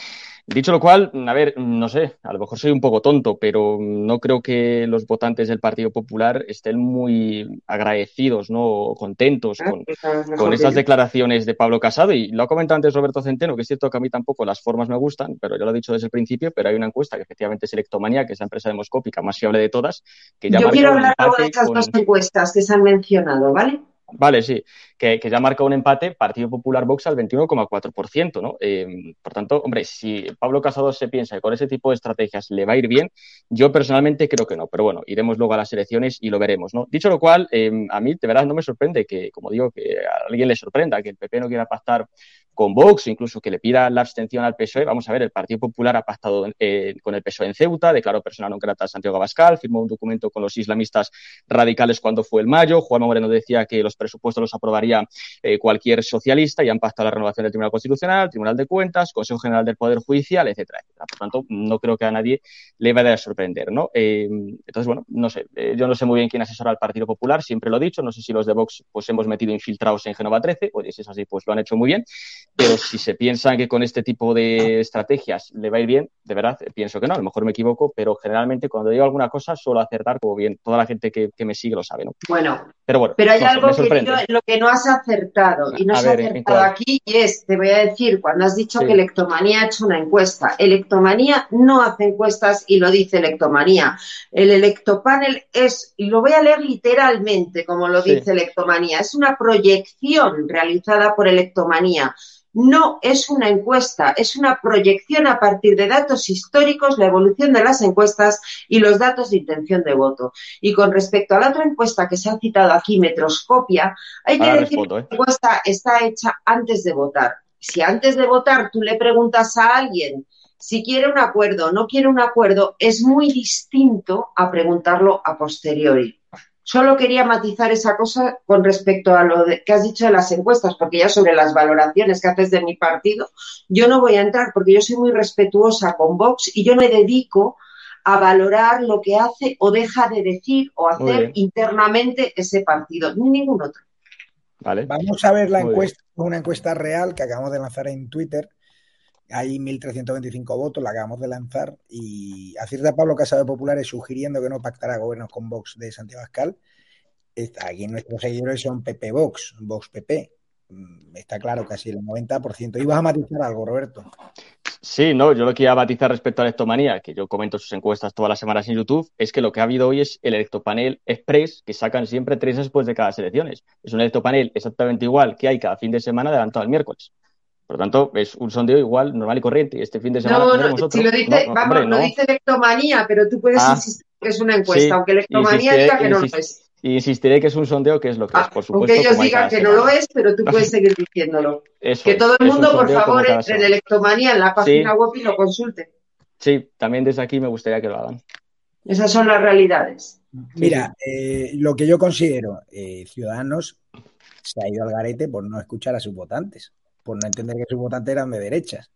Dicho lo cual, a ver, no sé, a lo mejor soy un poco tonto, pero no creo que los votantes del Partido Popular estén muy agradecidos, ¿no? O contentos con, con estas declaraciones de Pablo Casado. Y lo ha comentado antes Roberto Centeno, que es cierto que a mí tampoco las formas me gustan, pero yo lo he dicho desde el principio, pero hay una encuesta que efectivamente es Electomanía, que es la empresa demoscópica más fiable de todas, que ya Yo quiero hablar luego de con- dos encuestas que se han mencionado, ¿vale? Vale, sí, que, ya marca un empate Partido Popular Vox al 21,4%, ¿no? Eh, por tanto, hombre, si Pablo Casado se piensa que con ese tipo de estrategias le va a ir bien, yo personalmente creo que no, pero bueno, iremos luego a las elecciones y lo veremos, ¿no? Dicho lo cual, eh, a mí de verdad no me sorprende que, como digo, que a alguien le sorprenda que el PP no quiera pactar con Vox, incluso que le pida la abstención al PSOE. Vamos a ver, el Partido Popular ha pactado eh, con el PSOE en Ceuta, declaró persona non grata Santiago Abascal, firmó un documento con los islamistas radicales cuando fue el mayo. Juan Moreno decía que los presupuestos los aprobaría eh, cualquier socialista y han pactado la renovación del Tribunal Constitucional, Tribunal de Cuentas, Consejo General del Poder Judicial, etcétera, etcétera. Por tanto, no creo que a nadie le vaya a sorprender, ¿no? Eh, entonces, bueno, no sé, eh, yo no sé muy bien quién asesora al Partido Popular, siempre lo he dicho, no sé si los de Vox pues hemos metido infiltrados en Genova 13, oye, si es así, pues lo han hecho muy bien, pero si se piensan que con este tipo de estrategias le va a ir bien, de verdad, pienso que no, a lo mejor me equivoco, pero generalmente cuando digo alguna cosa suelo acertar, como bien toda la gente que, que me sigue lo sabe, ¿no? Bueno, Pero bueno, pero hay no algo que lo que no has acertado y no A has ver, ¿en acertado aquí y es, te voy a decir, cuando has dicho Sí. que Electomanía ha hecho una encuesta, Electomanía no hace encuestas y lo dice Electomanía. El Electopanel es, y lo voy a leer literalmente como lo Sí. dice Electomanía, es una proyección realizada por Electomanía. No es una encuesta, es una proyección a partir de datos históricos, la evolución de las encuestas y los datos de intención de voto. Y con respecto a la otra encuesta que se ha citado aquí, Metroscopia, hay que decir respondo, que ¿eh? la encuesta está hecha antes de votar. Si antes de votar tú le preguntas a alguien si quiere un acuerdo o no quiere un acuerdo, es muy distinto a preguntarlo a posteriori. Solo quería matizar esa cosa con respecto a lo de- que has dicho de las encuestas, porque ya sobre las valoraciones que haces de mi partido, yo no voy a entrar porque yo soy muy respetuosa con Vox y yo me dedico a valorar lo que hace o deja de decir o hacer internamente ese partido, ni ningún otro. Vale. Vamos a ver la Muy bien. encuesta, una encuesta real que acabamos de lanzar en Twitter. Hay 1.325 votos, la acabamos de lanzar y acierta Pablo Casado de Populares sugiriendo que no pactará gobiernos con Vox de Santiago. Está- Aquí nuestros seguidores son PP Vox, Vox PP. Mm, Está claro, casi el 90%. ¿Ibas a matizar algo, Roberto? Sí, no, yo lo que iba a batizar respecto a la Electomanía, que yo comento sus encuestas todas las semanas en YouTube, es que lo que ha habido hoy es el Electopanel Express, que sacan siempre tres después de cada elecciones. Es un Electopanel exactamente igual que hay cada fin de semana adelantado al miércoles. Por lo tanto, es un sondeo igual, normal y corriente. Este fin de semana No, no, si lo dice, No, no, vamos, hombre, lo no. dice Electomanía, pero tú puedes Ah. insistir que es una encuesta, Sí, aunque Electomanía insistiré- diga que no lo es. Insistiré que es un sondeo que es lo que es, por supuesto. Aunque ellos digan que no lo es, pero tú puedes seguir diciéndolo. Eso Que es, todo el mundo, por favor, entre en semana. Electomanía en la página Sí. web y lo consulte. Sí, también desde aquí me gustaría que lo hagan. Esas son las realidades. Mira, eh, lo que yo considero, eh, Ciudadanos se ha ido al garete por no escuchar a sus votantes, por no entender que sus votantes eran de derechas.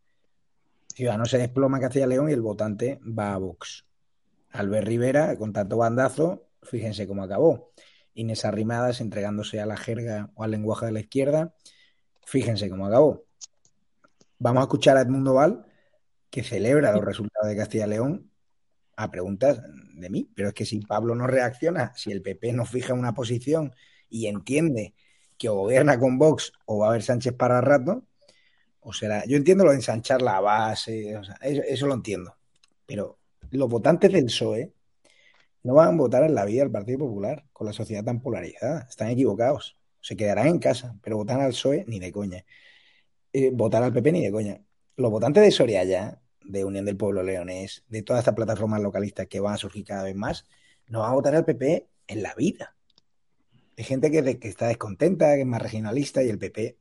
Ciudadanos se desploma Castilla León y el votante va a Vox. Albert Rivera, con tanto bandazo, fíjense cómo acabó. Inés Arrimadas entregándose a la jerga o al lenguaje de la izquierda, fíjense cómo acabó. Vamos a escuchar a Edmundo Val, que celebra los resultados de Castilla León a preguntas de mí, pero es que si Pablo no reacciona, si el PP no fija una posición y entiende que gobierna con Vox o va a haber Sánchez para rato, o será, yo entiendo lo de ensanchar la base, o sea, eso, lo entiendo, pero los votantes del PSOE no van a votar en la vida del Partido Popular con la sociedad tan polarizada, están equivocados, se quedarán en casa, pero votar al PSOE ni de coña, eh, votar al PP ni de coña. Los votantes de Soria ya de Unión del Pueblo Leonés, de todas estas plataformas localistas que van a surgir cada vez más, no van a votar al PP en la vida. Hay gente que, está descontenta, que es más regionalista y el PP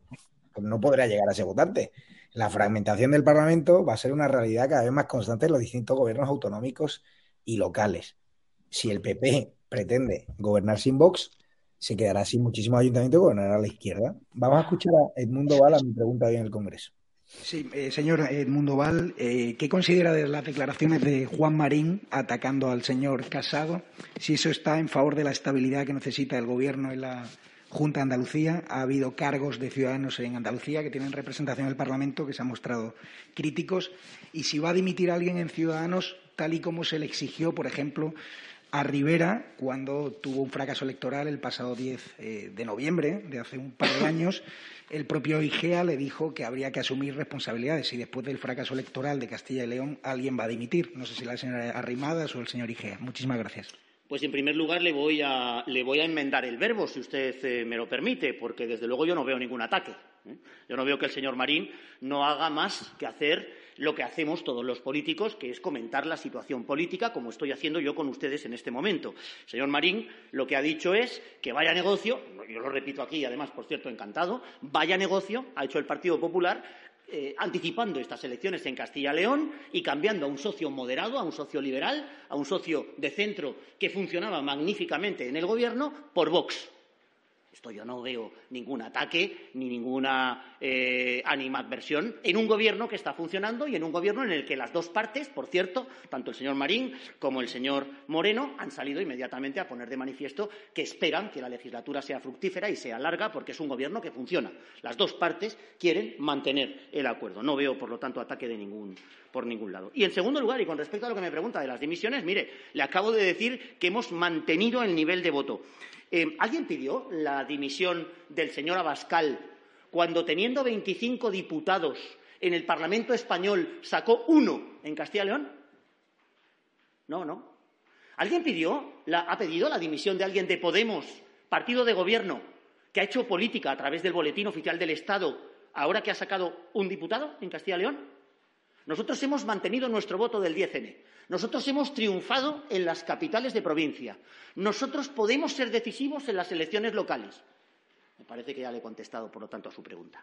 no podrá llegar a ser votante. La fragmentación del Parlamento va a ser una realidad cada vez más constante en los distintos gobiernos autonómicos y locales. Si el PP pretende gobernar sin Vox, se quedará sin muchísimos ayuntamientos y gobernará a la izquierda. Vamos a escuchar a Edmundo Val a mi pregunta hoy en el Congreso. Sí, eh, señor Edmundo Val, eh, ¿qué considera de las declaraciones de Juan Marín atacando al señor Casado? Si eso está en favor de la estabilidad que necesita el Gobierno en la Junta de Andalucía. Ha habido cargos de ciudadanos en Andalucía que tienen representación en el Parlamento que se han mostrado críticos. Y si va a dimitir alguien en Ciudadanos, tal y como se le exigió, por ejemplo, a Rivera cuando tuvo un fracaso electoral el pasado 10 eh, de noviembre de hace un par de años. El propio IGEA le dijo que habría que asumir responsabilidades y después del fracaso electoral de Castilla y León alguien va a dimitir. No sé si la señora Arrimadas o el señor IGEA. Muchísimas gracias. Pues en primer lugar le voy a, le voy a enmendar el verbo, si usted eh, me lo permite, porque desde luego yo no veo ningún ataque. ¿eh? Yo no veo que el señor Marín no haga más que hacer lo que hacemos todos los políticos, que es comentar la situación política, como estoy haciendo yo con ustedes en este momento. Señor Marín lo que ha dicho es que vaya negocio, yo lo repito aquí, además, por cierto, encantado, vaya negocio, ha hecho el Partido Popular, eh, anticipando estas elecciones en Castilla y León y cambiando a un socio moderado, a un socio liberal, a un socio de centro que funcionaba magníficamente en el gobierno, por Vox. Esto yo no veo ningún ataque ni ninguna eh, animadversión en un gobierno que está funcionando y en un gobierno en el que las dos partes, por cierto, tanto el señor Marín como el señor Moreno, han salido inmediatamente a poner de manifiesto que esperan que la legislatura sea fructífera y sea larga porque es un gobierno que funciona. Las dos partes quieren mantener el acuerdo. No veo, por lo tanto, ataque de ningún, por ningún lado. Y en segundo lugar, y con respecto a lo que me pregunta de las dimisiones, mire, le acabo de decir que hemos mantenido el nivel de voto. Eh, ¿Alguien pidió la dimisión del señor Abascal cuando, teniendo 25 diputados en el Parlamento español, sacó uno en Castilla y León? No, no. ¿Alguien pidió, ha pedido la dimisión de alguien de Podemos, partido de gobierno, que ha hecho política a través del Boletín Oficial del Estado, ahora que ha sacado un diputado en Castilla y León? Nosotros hemos mantenido nuestro voto del 10N. Nosotros hemos triunfado en las capitales de provincia. Nosotros podemos ser decisivos en las elecciones locales. Me parece que ya le he contestado, por lo tanto, a su pregunta.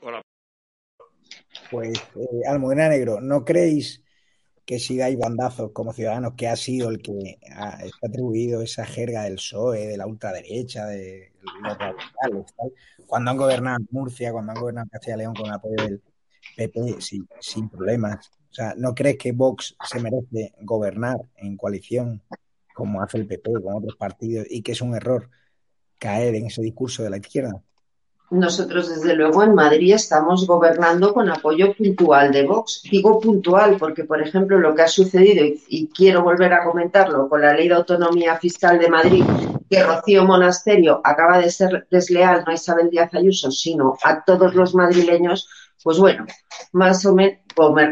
Hola. Pues, eh, Almudena Negro, ¿no creéis que si dais bandazos como ciudadanos, que ha sido el que ha, atribuido esa jerga del PSOE, de la ultraderecha, de los radicales, tal, cuando han gobernado Murcia, cuando han gobernado Castilla y León con el apoyo del PP, sin, sin problemas, o sea, ¿no crees que Vox se merece gobernar en coalición como hace el PP con otros partidos y que es un error caer en ese discurso de la izquierda? Nosotros, desde luego, en Madrid estamos gobernando con apoyo puntual de Vox. Digo puntual porque, por ejemplo, lo que ha sucedido, y, y quiero volver a comentarlo, con la Ley de Autonomía Fiscal de Madrid, que Rocío Monasterio acaba de ser desleal no a Isabel Díaz Ayuso, sino a todos los madrileños, pues bueno, más o menos,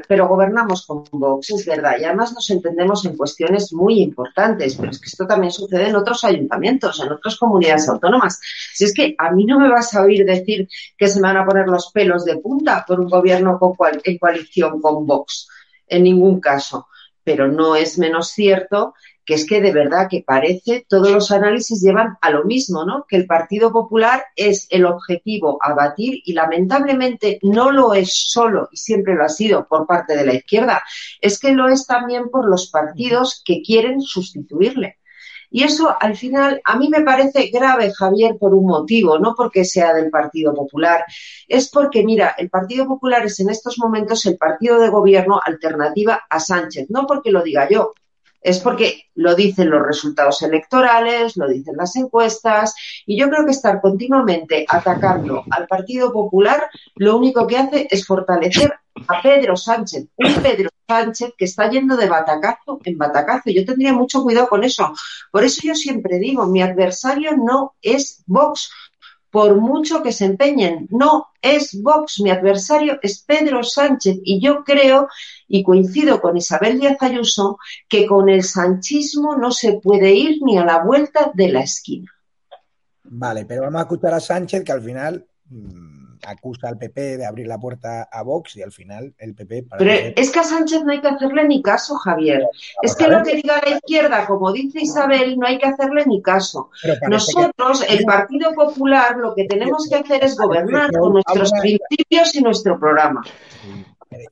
pero gobernamos con Vox, es verdad, y además nos entendemos en cuestiones muy importantes, pero es que esto también sucede en otros ayuntamientos, en otras comunidades autónomas. Si es que a mí no me vas a oír decir que se me van a poner los pelos de punta por un gobierno con cual, en coalición con Vox, en ningún caso, pero no es menos cierto que es que de verdad que parece, todos los análisis llevan a lo mismo, ¿no? Que el Partido Popular es el objetivo a batir y lamentablemente no lo es solo y siempre lo ha sido por parte de la izquierda, es que lo es también por los partidos que quieren sustituirle. Y eso al final a mí me parece grave, Javier, por un motivo, no porque sea del Partido Popular, es porque, mira, el Partido Popular es en estos momentos el partido de gobierno alternativa a Sánchez, no porque lo diga yo, es porque lo dicen los resultados electorales, lo dicen las encuestas, y yo creo que estar continuamente atacando al Partido Popular lo único que hace es fortalecer a Pedro Sánchez, un Pedro Sánchez que está yendo de batacazo en batacazo. Yo tendría mucho cuidado con eso. Por eso yo siempre digo, mi adversario no es Vox, por mucho que se empeñen. No es Vox, mi adversario es Pedro Sánchez. Y yo creo, y coincido con Isabel Díaz Ayuso, que con el sanchismo no se puede ir ni a la vuelta de la esquina. Vale, pero vamos a escuchar a Sánchez, que al final mmm, acusa al PP de abrir la puerta a Vox y al final el PP... Para Pero que- es que a Sánchez no hay que hacerle ni caso, Javier. Es que lo que diga la izquierda, como dice Isabel, no hay que hacerle ni caso. Nosotros, el Partido Popular, lo que tenemos que hacer es gobernar con nuestros principios y nuestro programa.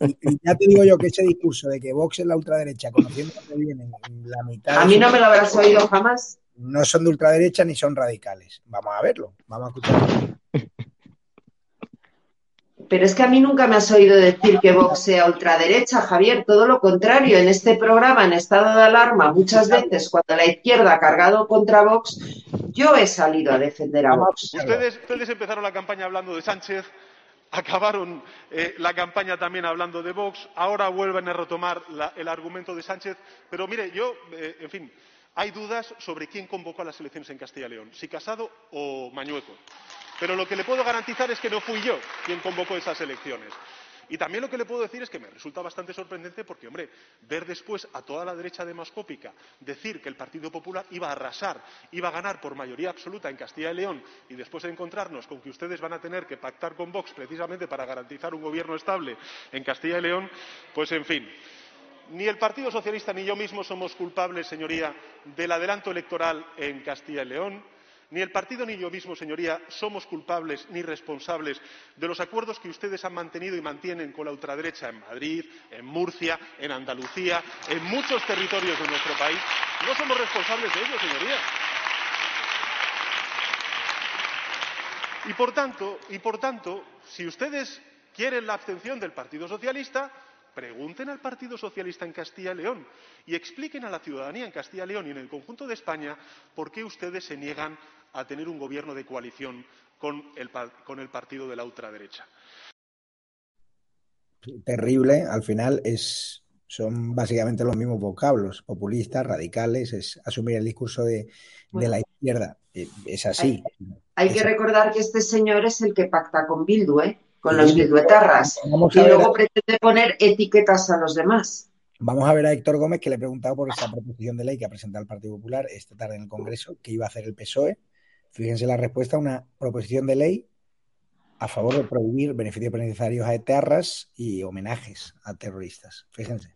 Y, y ya te digo yo que ese discurso de que Vox es la ultraderecha, conociendo que vienen la mitad... A mí no me lo habrás oído jamás. No son de ultraderecha ni son radicales. Vamos a verlo, vamos a escucharlo. Pero es que a mí nunca me has oído decir que Vox sea ultraderecha, Javier. Todo lo contrario, en este programa, en estado de alarma, muchas veces cuando la izquierda ha cargado contra Vox, yo he salido a defender a Vox. Ustedes, ustedes empezaron la campaña hablando de Sánchez, acabaron eh, la campaña también hablando de Vox, ahora vuelven a retomar el argumento de Sánchez. Pero mire, yo, eh, en fin, hay dudas sobre quién convocó a las elecciones en Castilla y León, si Casado o Mañueco. Pero lo que le puedo garantizar es que no fui yo quien convocó esas elecciones. Y también lo que le puedo decir es que me resulta bastante sorprendente porque, hombre, ver después a toda la derecha demoscópica decir que el Partido Popular iba a arrasar, iba a ganar por mayoría absoluta en Castilla y León y después encontrarnos con que ustedes van a tener que pactar con Vox precisamente para garantizar un gobierno estable en Castilla y León, pues en fin. Ni el Partido Socialista ni yo mismo somos culpables, señoría, del adelanto electoral en Castilla y León. Ni el partido ni yo mismo, señoría, somos culpables ni responsables de los acuerdos que ustedes han mantenido y mantienen con la ultraderecha en Madrid, en Murcia, en Andalucía, en muchos territorios de nuestro país. No somos responsables de ello, señoría. Y por tanto, y por tanto, si ustedes quieren la abstención del Partido Socialista, pregunten al Partido Socialista en Castilla y León y expliquen a la ciudadanía en Castilla y León y en el conjunto de España por qué ustedes se niegan a tener un gobierno de coalición con el, pa- con el partido de la ultraderecha. Terrible, al final es, son básicamente los mismos vocablos, populistas, radicales, es asumir el discurso de, la izquierda. Eh, Es así. Hay que recordar que este señor es el que pacta con Bildu, ¿eh? Con los bilduetarras. Vamos Y a ver luego a- pretende poner etiquetas a los demás. Vamos a ver a Héctor Gómez, que le he preguntado por esta proposición de ley que ha presentado el Partido Popular esta tarde en el Congreso, que iba a hacer el PSOE. Fíjense la respuesta, una proposición de ley a favor de prohibir beneficios penitenciarios a etarras y homenajes a terroristas. Fíjense.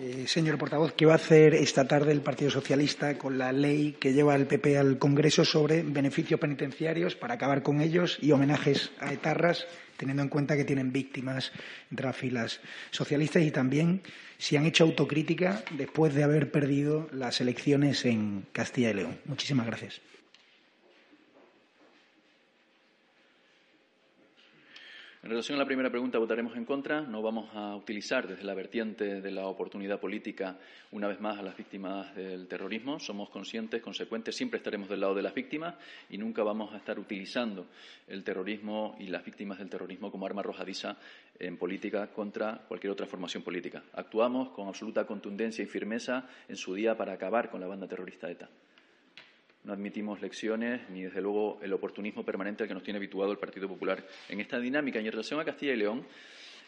Eh, señor portavoz, ¿qué va a hacer esta tarde el Partido Socialista con la ley que lleva el PP al Congreso sobre beneficios penitenciarios para acabar con ellos y homenajes a etarras, teniendo en cuenta que tienen víctimas entre las filas socialistas y también si han hecho autocrítica después de haber perdido las elecciones en Castilla y León? Muchísimas gracias. En relación a la primera pregunta, votaremos en contra. No vamos a utilizar desde la vertiente de la oportunidad política una vez más a las víctimas del terrorismo. Somos conscientes, consecuentes, siempre estaremos del lado de las víctimas y nunca vamos a estar utilizando el terrorismo y las víctimas del terrorismo como arma arrojadiza en política contra cualquier otra formación política. Actuamos con absoluta contundencia y firmeza en su día para acabar con la banda terrorista ETA. No admitimos lecciones ni, desde luego, el oportunismo permanente al que nos tiene habituado el Partido Popular en esta dinámica. Y en relación a Castilla y León,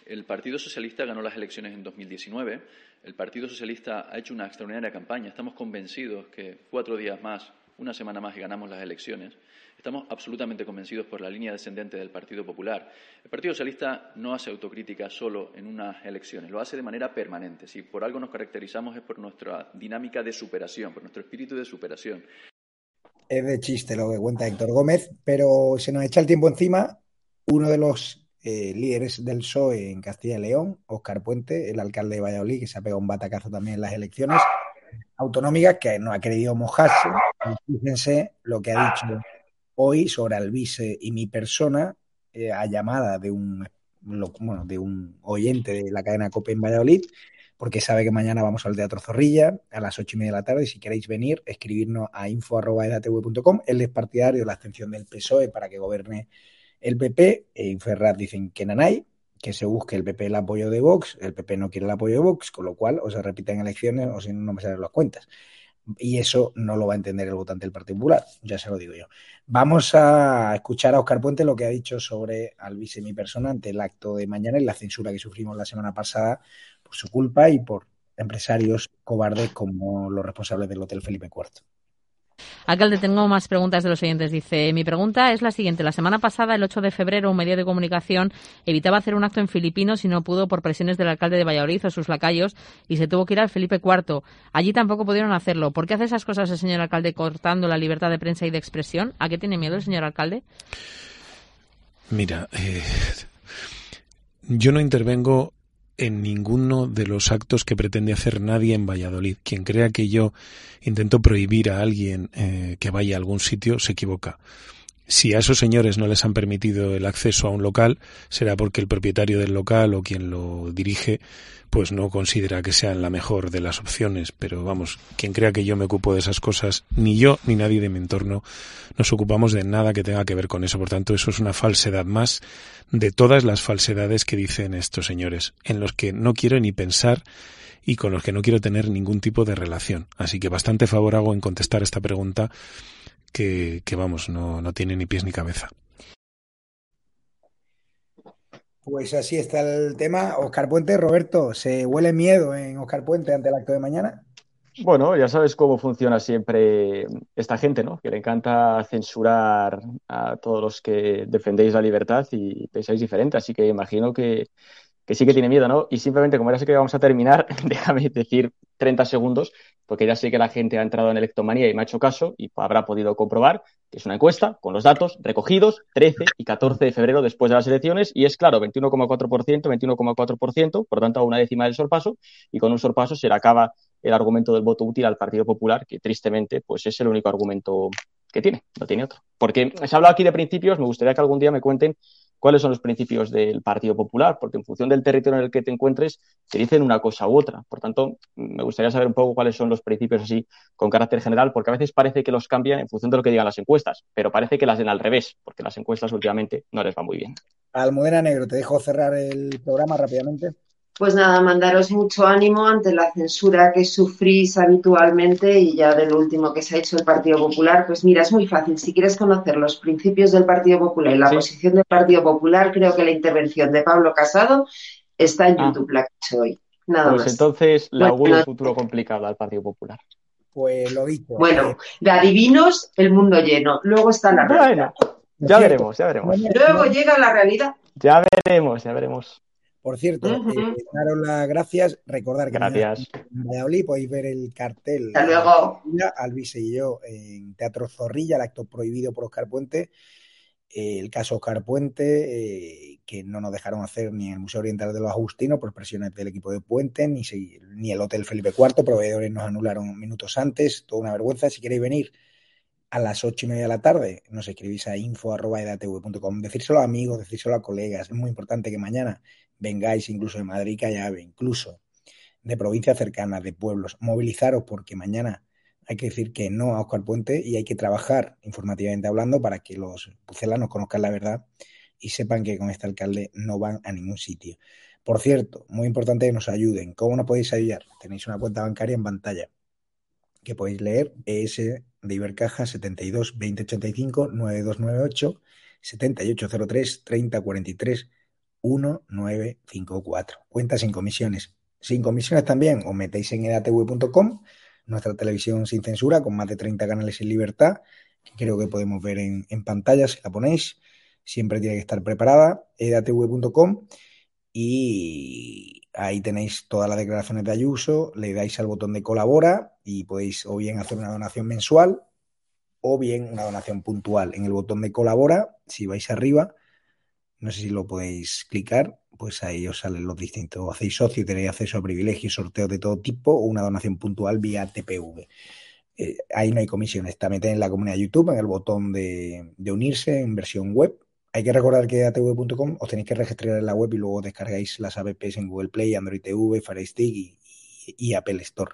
el Partido Socialista ganó las elecciones en 2019. El Partido Socialista ha hecho una extraordinaria campaña. Estamos convencidos que cuatro días más, una semana más y ganamos las elecciones, estamos absolutamente convencidos por la línea descendente del Partido Popular. El Partido Socialista no hace autocrítica solo en unas elecciones, lo hace de manera permanente. Si por algo nos caracterizamos es por nuestra dinámica de superación, por nuestro espíritu de superación. Es de chiste lo que cuenta Héctor Gómez, pero se nos echa el tiempo encima. Uno de los eh, líderes del PSOE en Castilla y León, Óscar Puente, el alcalde de Valladolid, que se ha pegado un batacazo también en las elecciones autonómicas, que no ha querido mojarse. Fíjense lo que ha dicho hoy sobre Alvise y mi persona, eh, a llamada de un, bueno, de un oyente de la cadena COPE en Valladolid, porque sabe que mañana vamos al Teatro Zorrilla a las ocho y media de la tarde. Y si queréis venir, escribirnos a info.edatv.com. Él es partidario de la abstención del PSOE para que gobierne el PP. En Ferraz dicen que Nanay, que se busque el PP el apoyo de Vox. El PP no quiere el apoyo de Vox, con lo cual o se repiten elecciones o si no, no me salen las cuentas y eso no lo va a entender el votante del Partido Popular, ya se lo digo yo. Vamos a escuchar a Oscar Puente lo que ha dicho sobre Alvis y mi persona ante el acto de mañana y la censura que sufrimos la semana pasada por su culpa y por empresarios cobardes como los responsables del Hotel Felipe IV. Alcalde, tengo más preguntas de los oyentes. Dice, mi pregunta es la siguiente. La semana pasada, el 8 de febrero, un medio de comunicación evitaba hacer un acto en Filipinos y no pudo por presiones del alcalde de Valladolid o sus lacayos y se tuvo que ir al Felipe IV. Allí tampoco pudieron hacerlo. ¿Por qué hace esas cosas el señor alcalde cortando la libertad de prensa y de expresión? ¿A qué tiene miedo el señor alcalde? Mira, eh, yo no intervengo en ninguno de los actos que pretende hacer nadie en Valladolid. Quien crea que yo intento prohibir a alguien eh, que vaya a algún sitio se equivoca. Si a esos señores no les han permitido el acceso a un local, será porque el propietario del local o quien lo dirige pues no considera que sean la mejor de las opciones, pero vamos, quien crea que yo me ocupo de esas cosas, ni yo ni nadie de mi entorno nos ocupamos de nada que tenga que ver con eso. Por tanto, eso es una falsedad más de todas las falsedades que dicen estos señores, en los que no quiero ni pensar y con los que no quiero tener ningún tipo de relación. Así que bastante favor hago en contestar esta pregunta que, que vamos, no, no tiene ni pies ni cabeza. Pues así está el tema. Oscar Puente, Roberto, ¿se huele miedo en Oscar Puente ante el acto de mañana? Bueno, ya sabes cómo funciona siempre esta gente, ¿no? Que le encanta censurar a todos los que defendéis la libertad y pensáis diferente. Así que imagino que, que sí que tiene miedo, ¿no? Y simplemente, como ya sé que vamos a terminar, déjame decir 30 segundos, porque ya sé que la gente ha entrado en Electomanía y me ha hecho caso y habrá podido comprobar que es una encuesta con los datos recogidos 13 y 14 de febrero después de las elecciones y es claro, 21,4%, 21,4%, por tanto a una décima del sorpaso y con un sorpaso se le acaba el argumento del voto útil al Partido Popular, que tristemente pues es el único argumento que tiene, no tiene otro. Porque se ha hablado aquí de principios, me gustaría que algún día me cuenten cuáles son los principios del Partido Popular, porque en función del territorio en el que te encuentres, te dicen una cosa u otra. Por tanto, me gustaría saber un poco cuáles son los principios así con carácter general, porque a veces parece que los cambian en función de lo que digan las encuestas, pero parece que las den al revés, porque las encuestas últimamente no les van muy bien. Almudena Negro, te dejo cerrar el programa rápidamente. Pues nada, mandaros mucho ánimo ante la censura que sufrís habitualmente y ya del último que se ha hecho el Partido Popular. Pues mira, es muy fácil. Si quieres conocer los principios del Partido Popular y la Sí. posición del Partido Popular, creo que la intervención de Pablo Casado está en YouTube, la que he hecho hoy. Nada pues más. entonces le Bueno, auguro un futuro complicado al Partido Popular. Pues lo dicho. Bueno, de adivinos, el mundo lleno. Luego está la realidad. Ya veremos, ya veremos. Luego llega la realidad. Ya veremos, ya veremos. Por cierto, eh, daros las gracias. Recordar que Gracias. en Valladolid podéis ver el cartel. Hasta luego. Alvise y yo en Teatro Zorrilla, el acto prohibido por Oscar Puente. Eh, el caso Oscar Puente, eh, que no nos dejaron hacer ni en el Museo Oriental de los Agustinos por presiones del equipo de Puente, ni, si- ni el Hotel Felipe IV. Proveedores nos anularon minutos antes. Toda una vergüenza. Si queréis venir a las ocho y media de la tarde, nos escribís a info.edatv.com. Decírselo a amigos, decírselo a colegas. Es muy importante que mañana vengáis incluso de Madrid, Callave, incluso de provincias cercanas, de pueblos. Movilizaros porque mañana hay que decir que no a Oscar Puente y hay que trabajar informativamente hablando para que los pucelanos conozcan la verdad y sepan que con este alcalde no van a ningún sitio. Por cierto, muy importante que nos ayuden. ¿Cómo nos podéis ayudar? Tenéis una cuenta bancaria en pantalla que podéis leer ES de Ibercaja 72 2085 9298 7803 3043 1954. Cuenta sin comisiones. Sin comisiones también os metéis en edatv.com, nuestra televisión sin censura, con más de 30 canales en libertad, que creo que podemos ver en, en pantalla si la ponéis. Siempre tiene que estar preparada, edatv.com y ahí tenéis todas las declaraciones de Ayuso, le dais al botón de colabora y podéis o bien hacer una donación mensual o bien una donación puntual. En el botón de colabora, si vais arriba, no sé si lo podéis clicar, pues ahí os salen los distintos. Hacéis socio y tenéis acceso a privilegios, sorteos de todo tipo o una donación puntual vía TPV. Eh, ahí no hay comisiones. También tenéis la comunidad de YouTube en el botón de, unirse en versión web. Hay que recordar que atv.com os tenéis que registrar en la web y luego descargáis las apps en Google Play, Android TV, Fire Stick y, y, y Apple Store.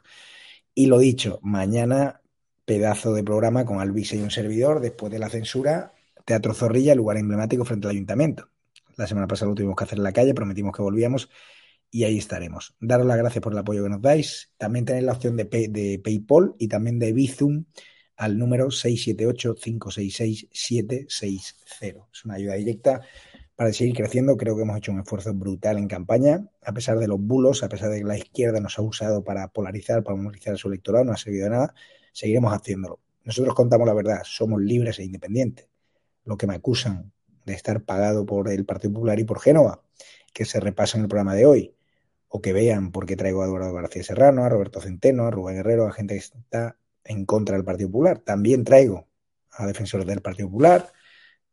Y lo dicho, mañana pedazo de programa con Alvise y un servidor después de la censura. Teatro Zorrilla, lugar emblemático frente al ayuntamiento. La semana pasada lo tuvimos que hacer en la calle, prometimos que volvíamos y ahí estaremos. Daros las gracias por el apoyo que nos dais. También tenéis la opción de, pay, de PayPal y también de Bizum al número 678-566-760. Es una ayuda directa para seguir creciendo. Creo que hemos hecho un esfuerzo brutal en campaña, a pesar de los bulos, a pesar de que la izquierda nos ha usado para polarizar, para movilizar a su electorado, no ha servido de nada. Seguiremos haciéndolo. Nosotros contamos la verdad, somos libres e independientes. Lo que me acusan de estar pagado por el Partido Popular y por Génova, que se repasa en el programa de hoy, o que vean por qué traigo a Eduardo García Serrano, a Roberto Centeno, a Rubén Guerrero, a gente que está en contra del Partido Popular. También traigo a defensores del Partido Popular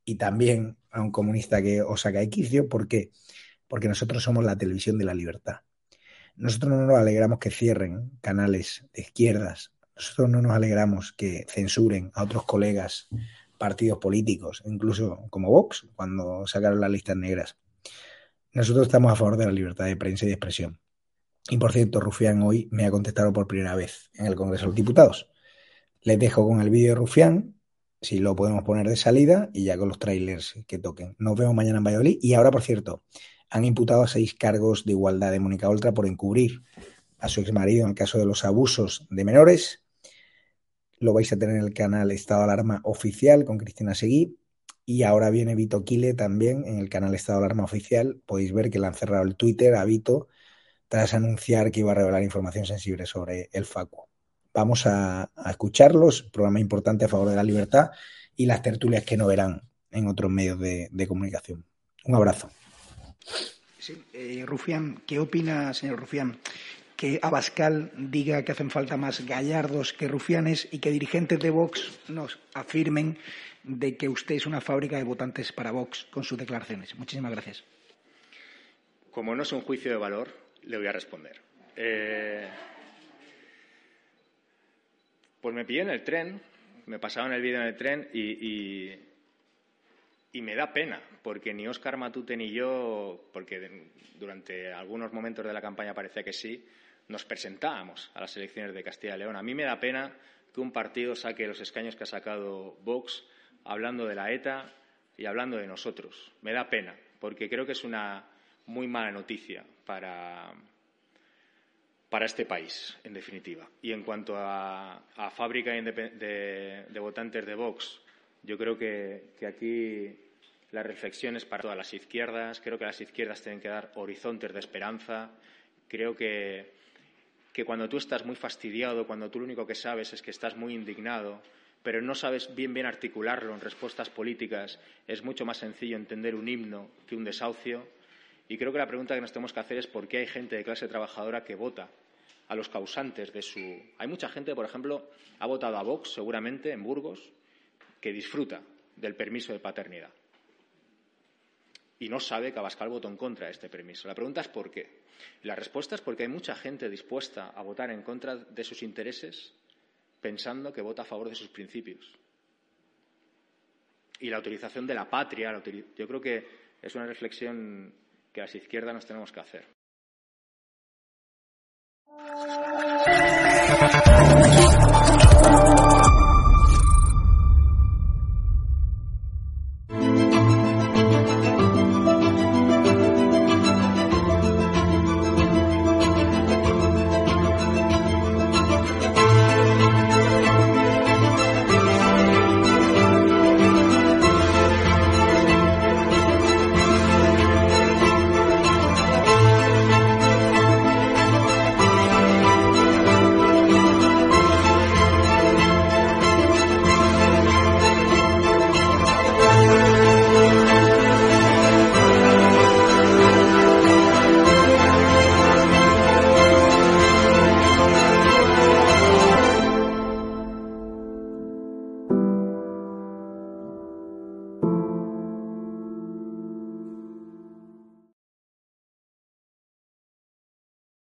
y también a un comunista que os saca de quicio. ¿Por qué? Porque nosotros somos la televisión de la libertad. Nosotros no nos alegramos que cierren canales de izquierdas. Nosotros no nos alegramos que censuren a otros colegas partidos políticos, incluso como Vox, cuando sacaron las listas negras. Nosotros estamos a favor de la libertad de prensa y de expresión. Y por cierto, Rufián hoy me ha contestado por primera vez en el Congreso de los Diputados. Les dejo con el vídeo de Rufián, si lo podemos poner de salida, y ya con los trailers que toquen. Nos vemos mañana en Valladolid. Y ahora, por cierto, han imputado a seis cargos de igualdad de Mónica Oltra por encubrir a su exmarido en el caso de los abusos de menores lo vais a tener en el canal Estado de Alarma Oficial con Cristina Seguí. Y ahora viene Vito Quile también en el canal Estado de Alarma Oficial. Podéis ver que le han cerrado el Twitter a Vito tras anunciar que iba a revelar información sensible sobre el FACU. Vamos a, escucharlos, programa importante a favor de la libertad y las tertulias que no verán en otros medios de, comunicación. Un abrazo. Eh, Rufián, ¿qué opina, señor Rufián, que Abascal diga que hacen falta más gallardos que rufianes y que dirigentes de Vox nos afirmen de que usted es una fábrica de votantes para Vox con sus declaraciones. Muchísimas gracias. Como no es un juicio de valor, le voy a responder. Eh, pues me pillé en el tren, me pasaban el vídeo en el tren y, y, y me da pena, porque ni Óscar Matute ni yo, porque durante algunos momentos de la campaña parecía que sí, nos presentábamos a las elecciones de Castilla y León. A mí me da pena que un partido saque los escaños que ha sacado Vox hablando de la ETA y hablando de nosotros. Me da pena, porque creo que es una muy mala noticia para, para este país, en definitiva. Y en cuanto a, a fábrica de, votantes de Vox, yo creo que aquí la reflexión es para todas las izquierdas. Creo que las izquierdas tienen que dar horizontes de esperanza. Creo que que cuando tú estás muy fastidiado, cuando tú lo único que sabes es que estás muy indignado, pero no sabes bien bien articularlo en respuestas políticas, es mucho más sencillo entender un himno que un desahucio. Y creo que la pregunta que nos tenemos que hacer es por qué hay gente de clase trabajadora que vota a los causantes de su. Hay mucha gente, por ejemplo, ha votado a Vox, seguramente, en Burgos, que disfruta del permiso de paternidad. Y no sabe que Abascal votó en contra de este permiso. La pregunta es por qué. La respuesta es porque hay mucha gente dispuesta a votar en contra de sus intereses pensando que vota a favor de sus principios. Y la utilización de la patria, yo creo que es una reflexión que las izquierdas nos tenemos que hacer.